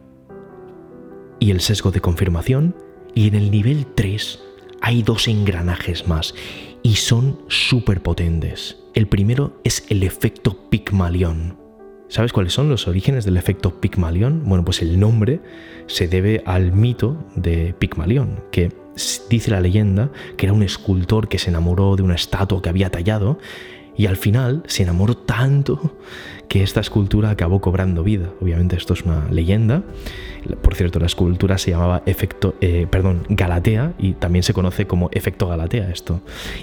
y el sesgo de confirmación. Y en el nivel 3 hay dos engranajes más y son súper potentes. El primero es el efecto Pygmalion. ¿Sabes cuáles son los orígenes del efecto Pygmalion? Bueno, pues el nombre se debe al mito de Pygmalion, que dice la leyenda que era un escultor que se enamoró de una estatua que había tallado y al final se enamoró tanto que esta escultura acabó cobrando vida. Obviamente esto es una leyenda. Por cierto, la escultura se llamaba efecto, eh, perdón, Galatea y también se conoce como efecto Galatea esto.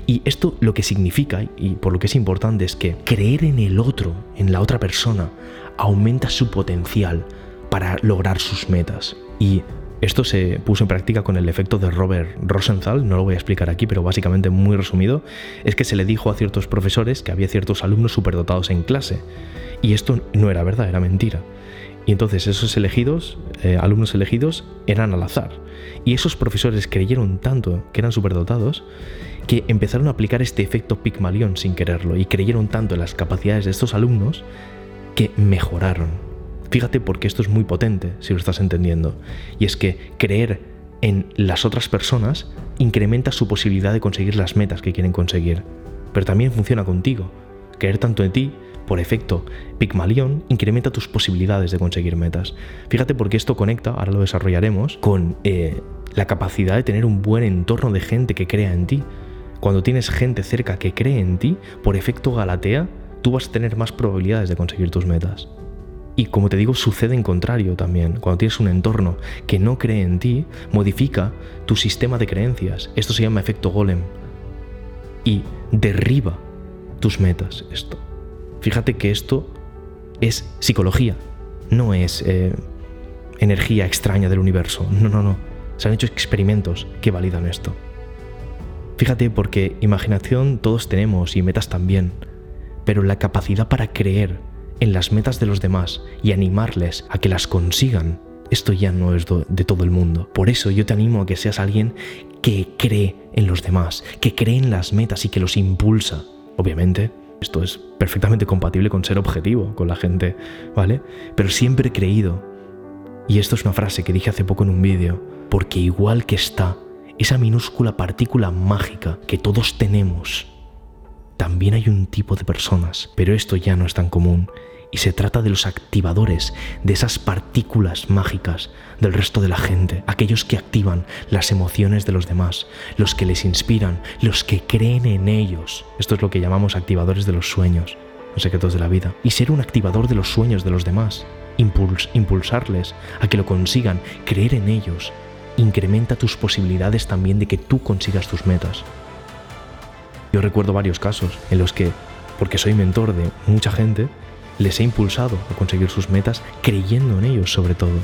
Y esto lo que significa y por lo que es importante es que creer en el otro, en la otra persona, aumenta su potencial para lograr sus metas. Y esto se puso en práctica con el efecto de Robert Rosenthal, no lo voy a explicar aquí, pero básicamente muy resumido, es que se le dijo a ciertos profesores que había ciertos alumnos superdotados en clase. Y esto no era verdad, era mentira. Y entonces esos elegidos, eh, alumnos elegidos, eran al azar. Y esos profesores creyeron tanto que eran superdotados que empezaron a aplicar este efecto Pygmalion sin quererlo y creyeron tanto en las capacidades de estos alumnos que mejoraron Fíjate porque esto es muy potente, si lo estás entendiendo. Y es que creer en las otras personas incrementa su posibilidad de conseguir las metas que quieren conseguir. Pero también funciona contigo. Creer tanto en ti, por efecto Pygmalion, incrementa tus posibilidades de conseguir metas. Fíjate porque esto conecta, ahora lo desarrollaremos, con eh, la capacidad de tener un buen entorno de gente que crea en ti. Cuando tienes gente cerca que cree en ti, por efecto Galatea, tú vas a tener más probabilidades de conseguir tus metas. Y como te digo, sucede en contrario también. Cuando tienes un entorno que no cree en ti, modifica tu sistema de creencias. Esto se llama efecto golem. Y derriba tus metas. Esto. Fíjate que esto es psicología, no es eh, energía extraña del universo. No, no, no. Se han hecho experimentos que validan esto. Fíjate porque imaginación todos tenemos y metas también, pero la capacidad para creer en las metas de los demás y animarles a que las consigan, esto ya no es de todo el mundo. Por eso yo te animo a que seas alguien que cree en los demás, que cree en las metas y que los impulsa. Obviamente, esto es perfectamente compatible con ser objetivo con la gente, ¿vale? Pero siempre he creído, y esto es una frase que dije hace poco en un vídeo, porque igual que está esa minúscula partícula mágica que todos tenemos, también hay un tipo de personas, pero esto ya no es tan común, y se trata de los activadores, de esas partículas mágicas del resto de la gente, aquellos que activan las emociones de los demás, los que les inspiran, los que creen en ellos. Esto es lo que llamamos activadores de los sueños, los secretos de la vida. Y ser un activador de los sueños de los demás, impulsarles a que lo consigan, creer en ellos, incrementa tus posibilidades también de que tú consigas tus metas. Yo recuerdo varios casos en los que, porque soy mentor de mucha gente, les he impulsado a conseguir sus metas creyendo en ellos sobre todo.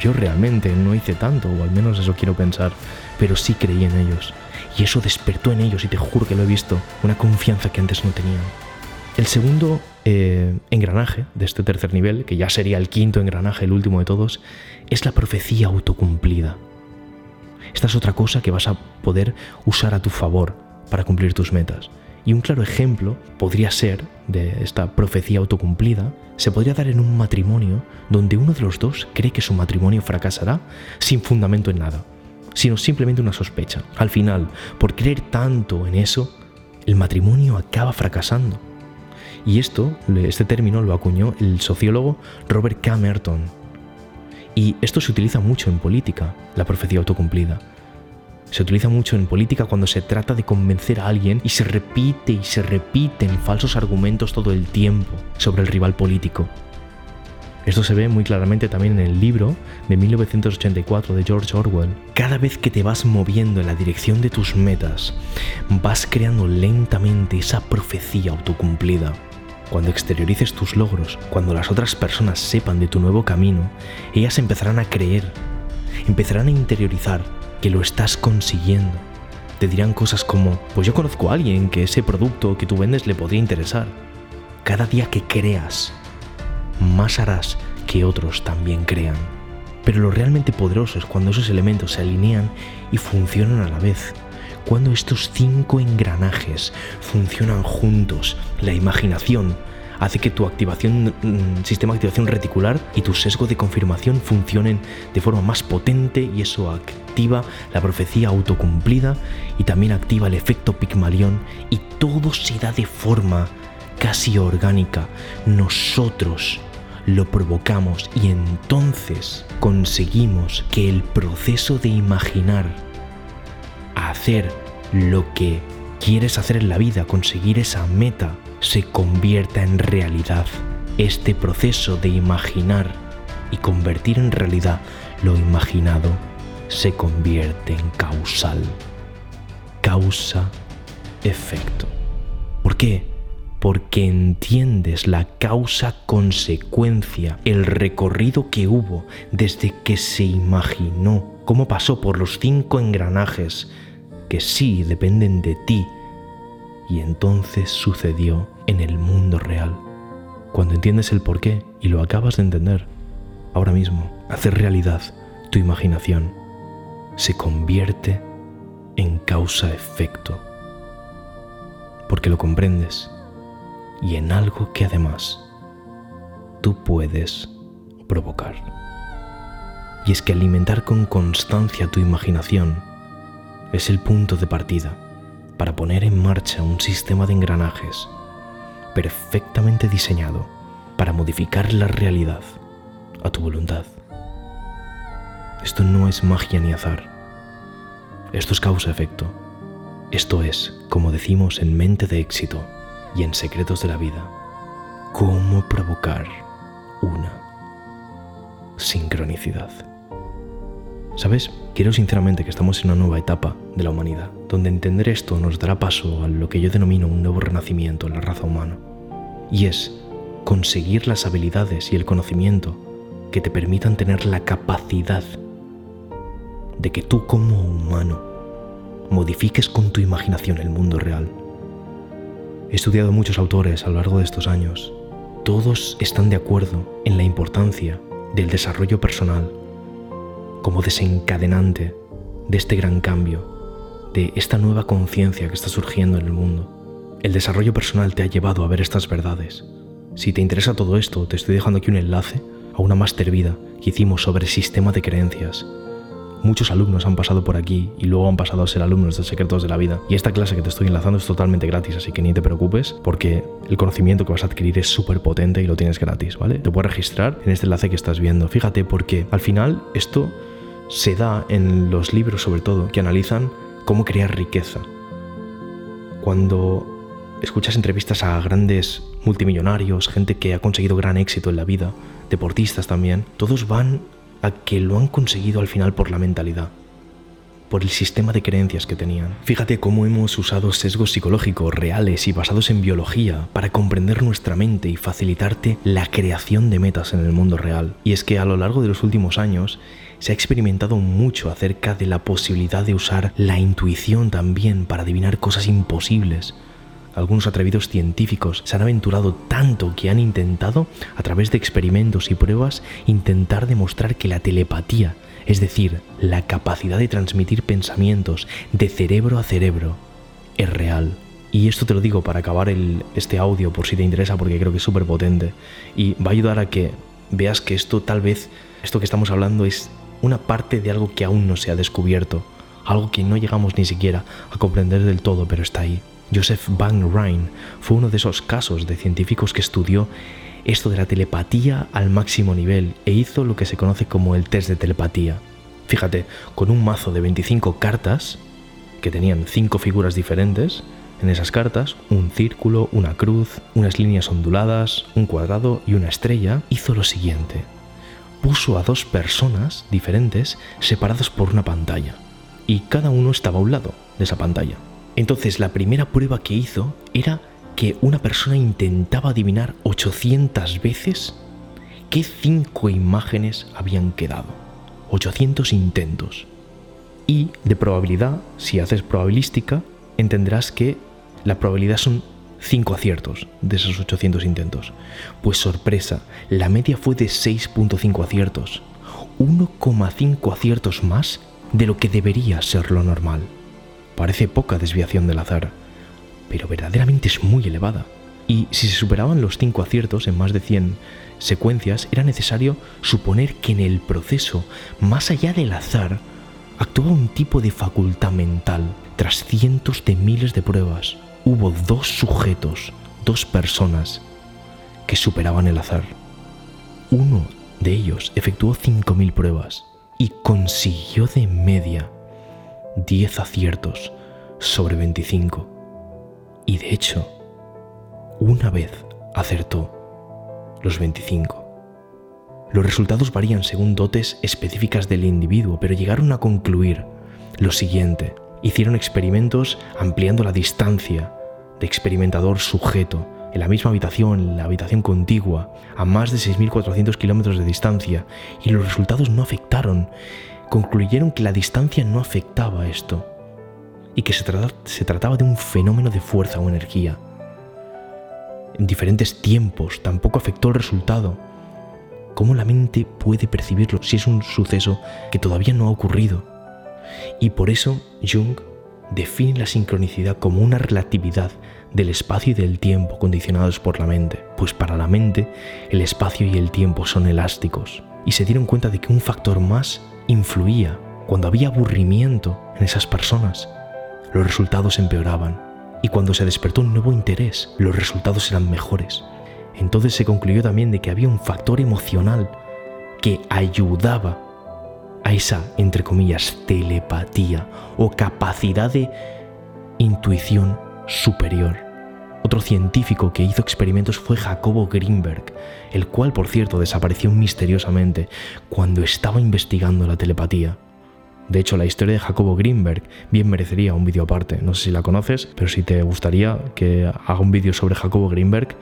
Yo realmente no hice tanto, o al menos eso quiero pensar, pero sí creí en ellos. Y eso despertó en ellos, y te juro que lo he visto, una confianza que antes no tenían. El segundo eh, engranaje de este tercer nivel, que ya sería el quinto engranaje, el último de todos, es la profecía autocumplida. Esta es otra cosa que vas a poder usar a tu favor para cumplir tus metas. Y un claro ejemplo podría ser de esta profecía autocumplida, se podría dar en un matrimonio donde uno de los dos cree que su matrimonio fracasará sin fundamento en nada, sino simplemente una sospecha. Al final, por creer tanto en eso, el matrimonio acaba fracasando. Y esto, este término lo acuñó el sociólogo Robert K. Merton. Y esto se utiliza mucho en política, la profecía autocumplida. Se utiliza mucho en política cuando se trata de convencer a alguien y se repite y se repiten falsos argumentos todo el tiempo sobre el rival político. Esto se ve muy claramente también en el libro de 1984 de George Orwell. Cada vez que te vas moviendo en la dirección de tus metas, vas creando lentamente esa profecía autocumplida. Cuando exteriorices tus logros, cuando las otras personas sepan de tu nuevo camino, ellas empezarán a creer, empezarán a interiorizar que lo estás consiguiendo. Te dirán cosas como, pues yo conozco a alguien que ese producto que tú vendes le podría interesar. Cada día que creas, más harás que otros también crean. Pero lo realmente poderoso es cuando esos elementos se alinean y funcionan a la vez. Cuando estos cinco engranajes funcionan juntos, la imaginación, hace que tu activación, mm, sistema de activación reticular y tu sesgo de confirmación funcionen de forma más potente y eso activa la profecía autocumplida y también activa el efecto Pigmalión y todo se da de forma casi orgánica. Nosotros lo provocamos y entonces conseguimos que el proceso de imaginar, hacer lo que quieres hacer en la vida, conseguir esa meta, se convierta en realidad. Este proceso de imaginar y convertir en realidad lo imaginado se convierte en causal. Causa-efecto. ¿Por qué? Porque entiendes la causa-consecuencia, el recorrido que hubo desde que se imaginó, cómo pasó por los cinco engranajes que sí dependen de ti y entonces sucedió en el mundo real. Cuando entiendes el porqué y lo acabas de entender, ahora mismo, hacer realidad tu imaginación se convierte en causa-efecto. Porque lo comprendes y en algo que además tú puedes provocar. Y es que alimentar con constancia tu imaginación es el punto de partida para poner en marcha un sistema de engranajes perfectamente diseñado para modificar la realidad a tu voluntad. Esto no es magia ni azar. Esto es causa-efecto. Esto es, como decimos en Mente de Éxito y en Secretos de la Vida, cómo provocar una sincronicidad. ¿Sabes? Quiero sinceramente que estamos en una nueva etapa de la humanidad, donde entender esto nos dará paso a lo que yo denomino un nuevo renacimiento en la raza humana. Y es conseguir las habilidades y el conocimiento que te permitan tener la capacidad de que tú como humano modifiques con tu imaginación el mundo real. He estudiado muchos autores a lo largo de estos años. Todos están de acuerdo en la importancia del desarrollo personal como desencadenante de este gran cambio, de esta nueva conciencia que está surgiendo en el mundo. El desarrollo personal te ha llevado a ver estas verdades. Si te interesa todo esto, te estoy dejando aquí un enlace a una master vida que hicimos sobre sistema de creencias. Muchos alumnos han pasado por aquí y luego han pasado a ser alumnos de Secretos de la Vida. Y esta clase que te estoy enlazando es totalmente gratis, así que ni te preocupes porque el conocimiento que vas a adquirir es súper potente y lo tienes gratis, ¿vale? Te puedes registrar en este enlace que estás viendo. Fíjate porque al final esto se da en los libros sobre todo que analizan cómo crear riqueza. Cuando escuchas entrevistas a grandes multimillonarios, gente que ha conseguido gran éxito en la vida, deportistas también, todos van a que lo han conseguido al final por la mentalidad, por el sistema de creencias que tenían. Fíjate cómo hemos usado sesgos psicológicos reales y basados en biología para comprender nuestra mente y facilitarte la creación de metas en el mundo real. Y es que a lo largo de los últimos años se ha experimentado mucho acerca de la posibilidad de usar la intuición también para adivinar cosas imposibles algunos atrevidos científicos se han aventurado tanto que han intentado, a través de experimentos y pruebas, intentar demostrar que la telepatía, es decir, la capacidad de transmitir pensamientos de cerebro a cerebro, es real. Y esto te lo digo para acabar este audio por si te interesa porque creo que es súper potente y va a ayudar a que veas que esto tal vez, esto que estamos hablando es una parte de algo que aún no se ha descubierto, algo que no llegamos ni siquiera a comprender del todo, pero está ahí. Joseph Van Ryn fue uno de esos casos de científicos que estudió esto de la telepatía al máximo nivel e hizo lo que se conoce como el test de telepatía. Fíjate, con un mazo de 25 cartas, que tenían 5 figuras diferentes, en esas cartas, un círculo, una cruz, unas líneas onduladas, un cuadrado y una estrella, hizo lo siguiente. Puso a dos personas diferentes separadas por una pantalla, y cada uno estaba a un lado de esa pantalla. Entonces la primera prueba que hizo era que una persona intentaba adivinar 800 veces qué cinco imágenes habían quedado. 800 intentos. Y de probabilidad, si haces probabilística, entenderás que la probabilidad son 5 aciertos de esos 800 intentos. Pues sorpresa, la media fue de 6.5 aciertos. 1,5 aciertos más de lo que debería ser lo normal. Parece poca desviación del azar, pero verdaderamente es muy elevada. Y si se superaban los 5 aciertos en más de 100 secuencias, era necesario suponer que en el proceso, más allá del azar, actuaba un tipo de facultad mental. Tras cientos de miles de pruebas, hubo dos sujetos, dos personas, que superaban el azar. Uno de ellos efectuó 5.000 pruebas y consiguió de media 10 aciertos sobre 25. Y de hecho, una vez acertó los 25. Los resultados varían según dotes específicas del individuo, pero llegaron a concluir lo siguiente. Hicieron experimentos ampliando la distancia de experimentador sujeto en la misma habitación, en la habitación contigua, a más de 6.400 kilómetros de distancia, y los resultados no afectaron concluyeron que la distancia no afectaba esto y que se, se trataba de un fenómeno de fuerza o energía. En diferentes tiempos tampoco afectó el resultado. ¿Cómo la mente puede percibirlo si es un suceso que todavía no ha ocurrido? Y por eso Jung define la sincronicidad como una relatividad del espacio y del tiempo condicionados por la mente, pues para la mente el espacio y el tiempo son elásticos, y se dieron cuenta de que un factor más influía, cuando había aburrimiento en esas personas, los resultados empeoraban. Y cuando se despertó un nuevo interés, los resultados eran mejores. Entonces se concluyó también de que había un factor emocional que ayudaba a esa, entre comillas, telepatía o capacidad de intuición superior. Otro científico que hizo experimentos fue Jacobo Greenberg, el cual por cierto desapareció misteriosamente cuando estaba investigando la telepatía. De hecho, la historia de Jacobo Greenberg bien merecería un vídeo aparte. No sé si la conoces, pero si te gustaría que haga un vídeo sobre Jacobo Greenberg,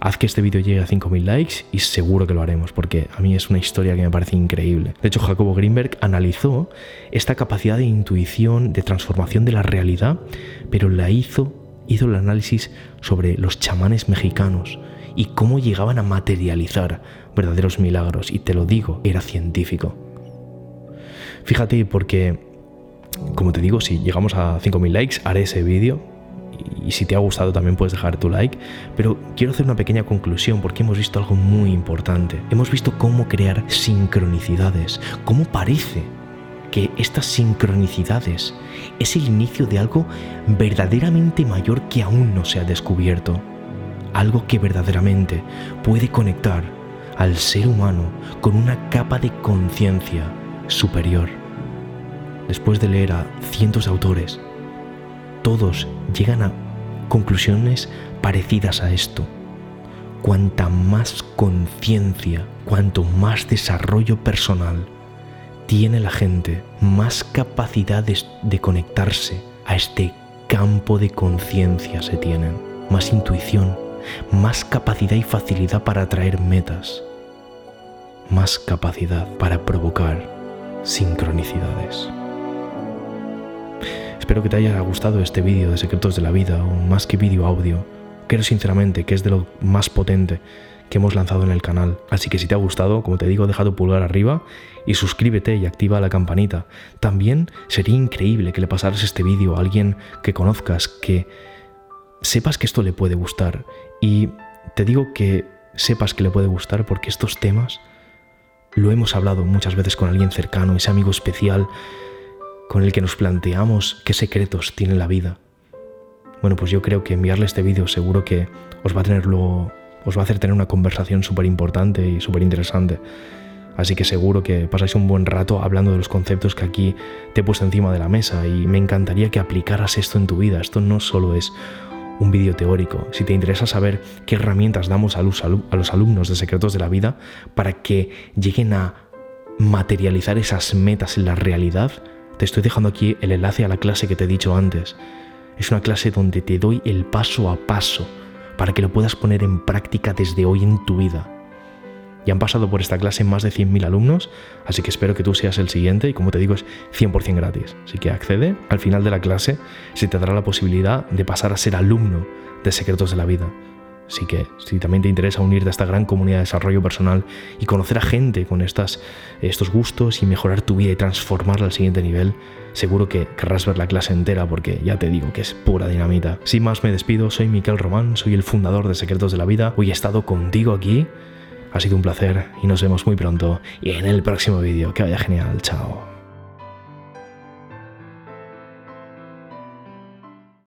haz que este vídeo llegue a 5.000 likes y seguro que lo haremos, porque a mí es una historia que me parece increíble. De hecho, Jacobo Greenberg analizó esta capacidad de intuición, de transformación de la realidad, pero la hizo, hizo el análisis sobre los chamanes mexicanos y cómo llegaban a materializar verdaderos milagros. Y te lo digo, era científico. Fíjate, porque, como te digo, si llegamos a 5.000 likes, haré ese vídeo y si te ha gustado también puedes dejar tu like, pero quiero hacer una pequeña conclusión porque hemos visto algo muy importante. Hemos visto cómo crear sincronicidades, cómo parece que estas sincronicidades es el inicio de algo verdaderamente mayor que aún no se ha descubierto, algo que verdaderamente puede conectar al ser humano con una capa de conciencia superior. Después de leer a cientos de autores, todos llegan a conclusiones parecidas a esto. Cuanta más conciencia, cuanto más desarrollo personal tiene la gente, más capacidades de conectarse a este campo de conciencia se tienen, más intuición, más capacidad y facilidad para atraer metas, más capacidad para provocar sincronicidades. Espero que te haya gustado este vídeo de Secretos de la Vida, o más que vídeo audio. Creo sinceramente que es de lo más potente que hemos lanzado en el canal. Así que si te ha gustado, como te digo, deja tu pulgar arriba y suscríbete y activa la campanita. También sería increíble que le pasaras este vídeo a alguien que conozcas, que sepas que esto le puede gustar. Y te digo que sepas que le puede gustar porque estos temas lo hemos hablado muchas veces con alguien cercano, ese amigo especial con el que nos planteamos qué secretos tiene la vida. Bueno, pues yo creo que enviarle este vídeo seguro que os va a tenerlo, os va a hacer tener una conversación súper importante y súper interesante. Así que seguro que pasáis un buen rato hablando de los conceptos que aquí te he puesto encima de la mesa y me encantaría que aplicaras esto en tu vida. Esto no solo es un vídeo teórico. Si te interesa saber qué herramientas damos a los, a los alumnos de Secretos de la Vida para que lleguen a materializar esas metas en la realidad, te estoy dejando aquí el enlace a la clase que te he dicho antes. Es una clase donde te doy el paso a paso para que lo puedas poner en práctica desde hoy en tu vida. Ya han pasado por esta clase más de 100.000 alumnos, así que espero que tú seas el siguiente y como te digo es 100% gratis. Así que accede, al final de la clase se te dará la posibilidad de pasar a ser alumno de Secretos de la Vida. Así que si también te interesa unirte a esta gran comunidad de desarrollo personal y conocer a gente con estos gustos y mejorar tu vida y transformarla al siguiente nivel, seguro que querrás ver la clase entera porque ya te digo que es pura dinamita. Sin más me despido, soy Miquel Román, soy el fundador de Secretos de la Vida. Hoy he estado contigo aquí, ha sido un placer y nos vemos muy pronto y en el próximo vídeo. Que vaya genial, chao.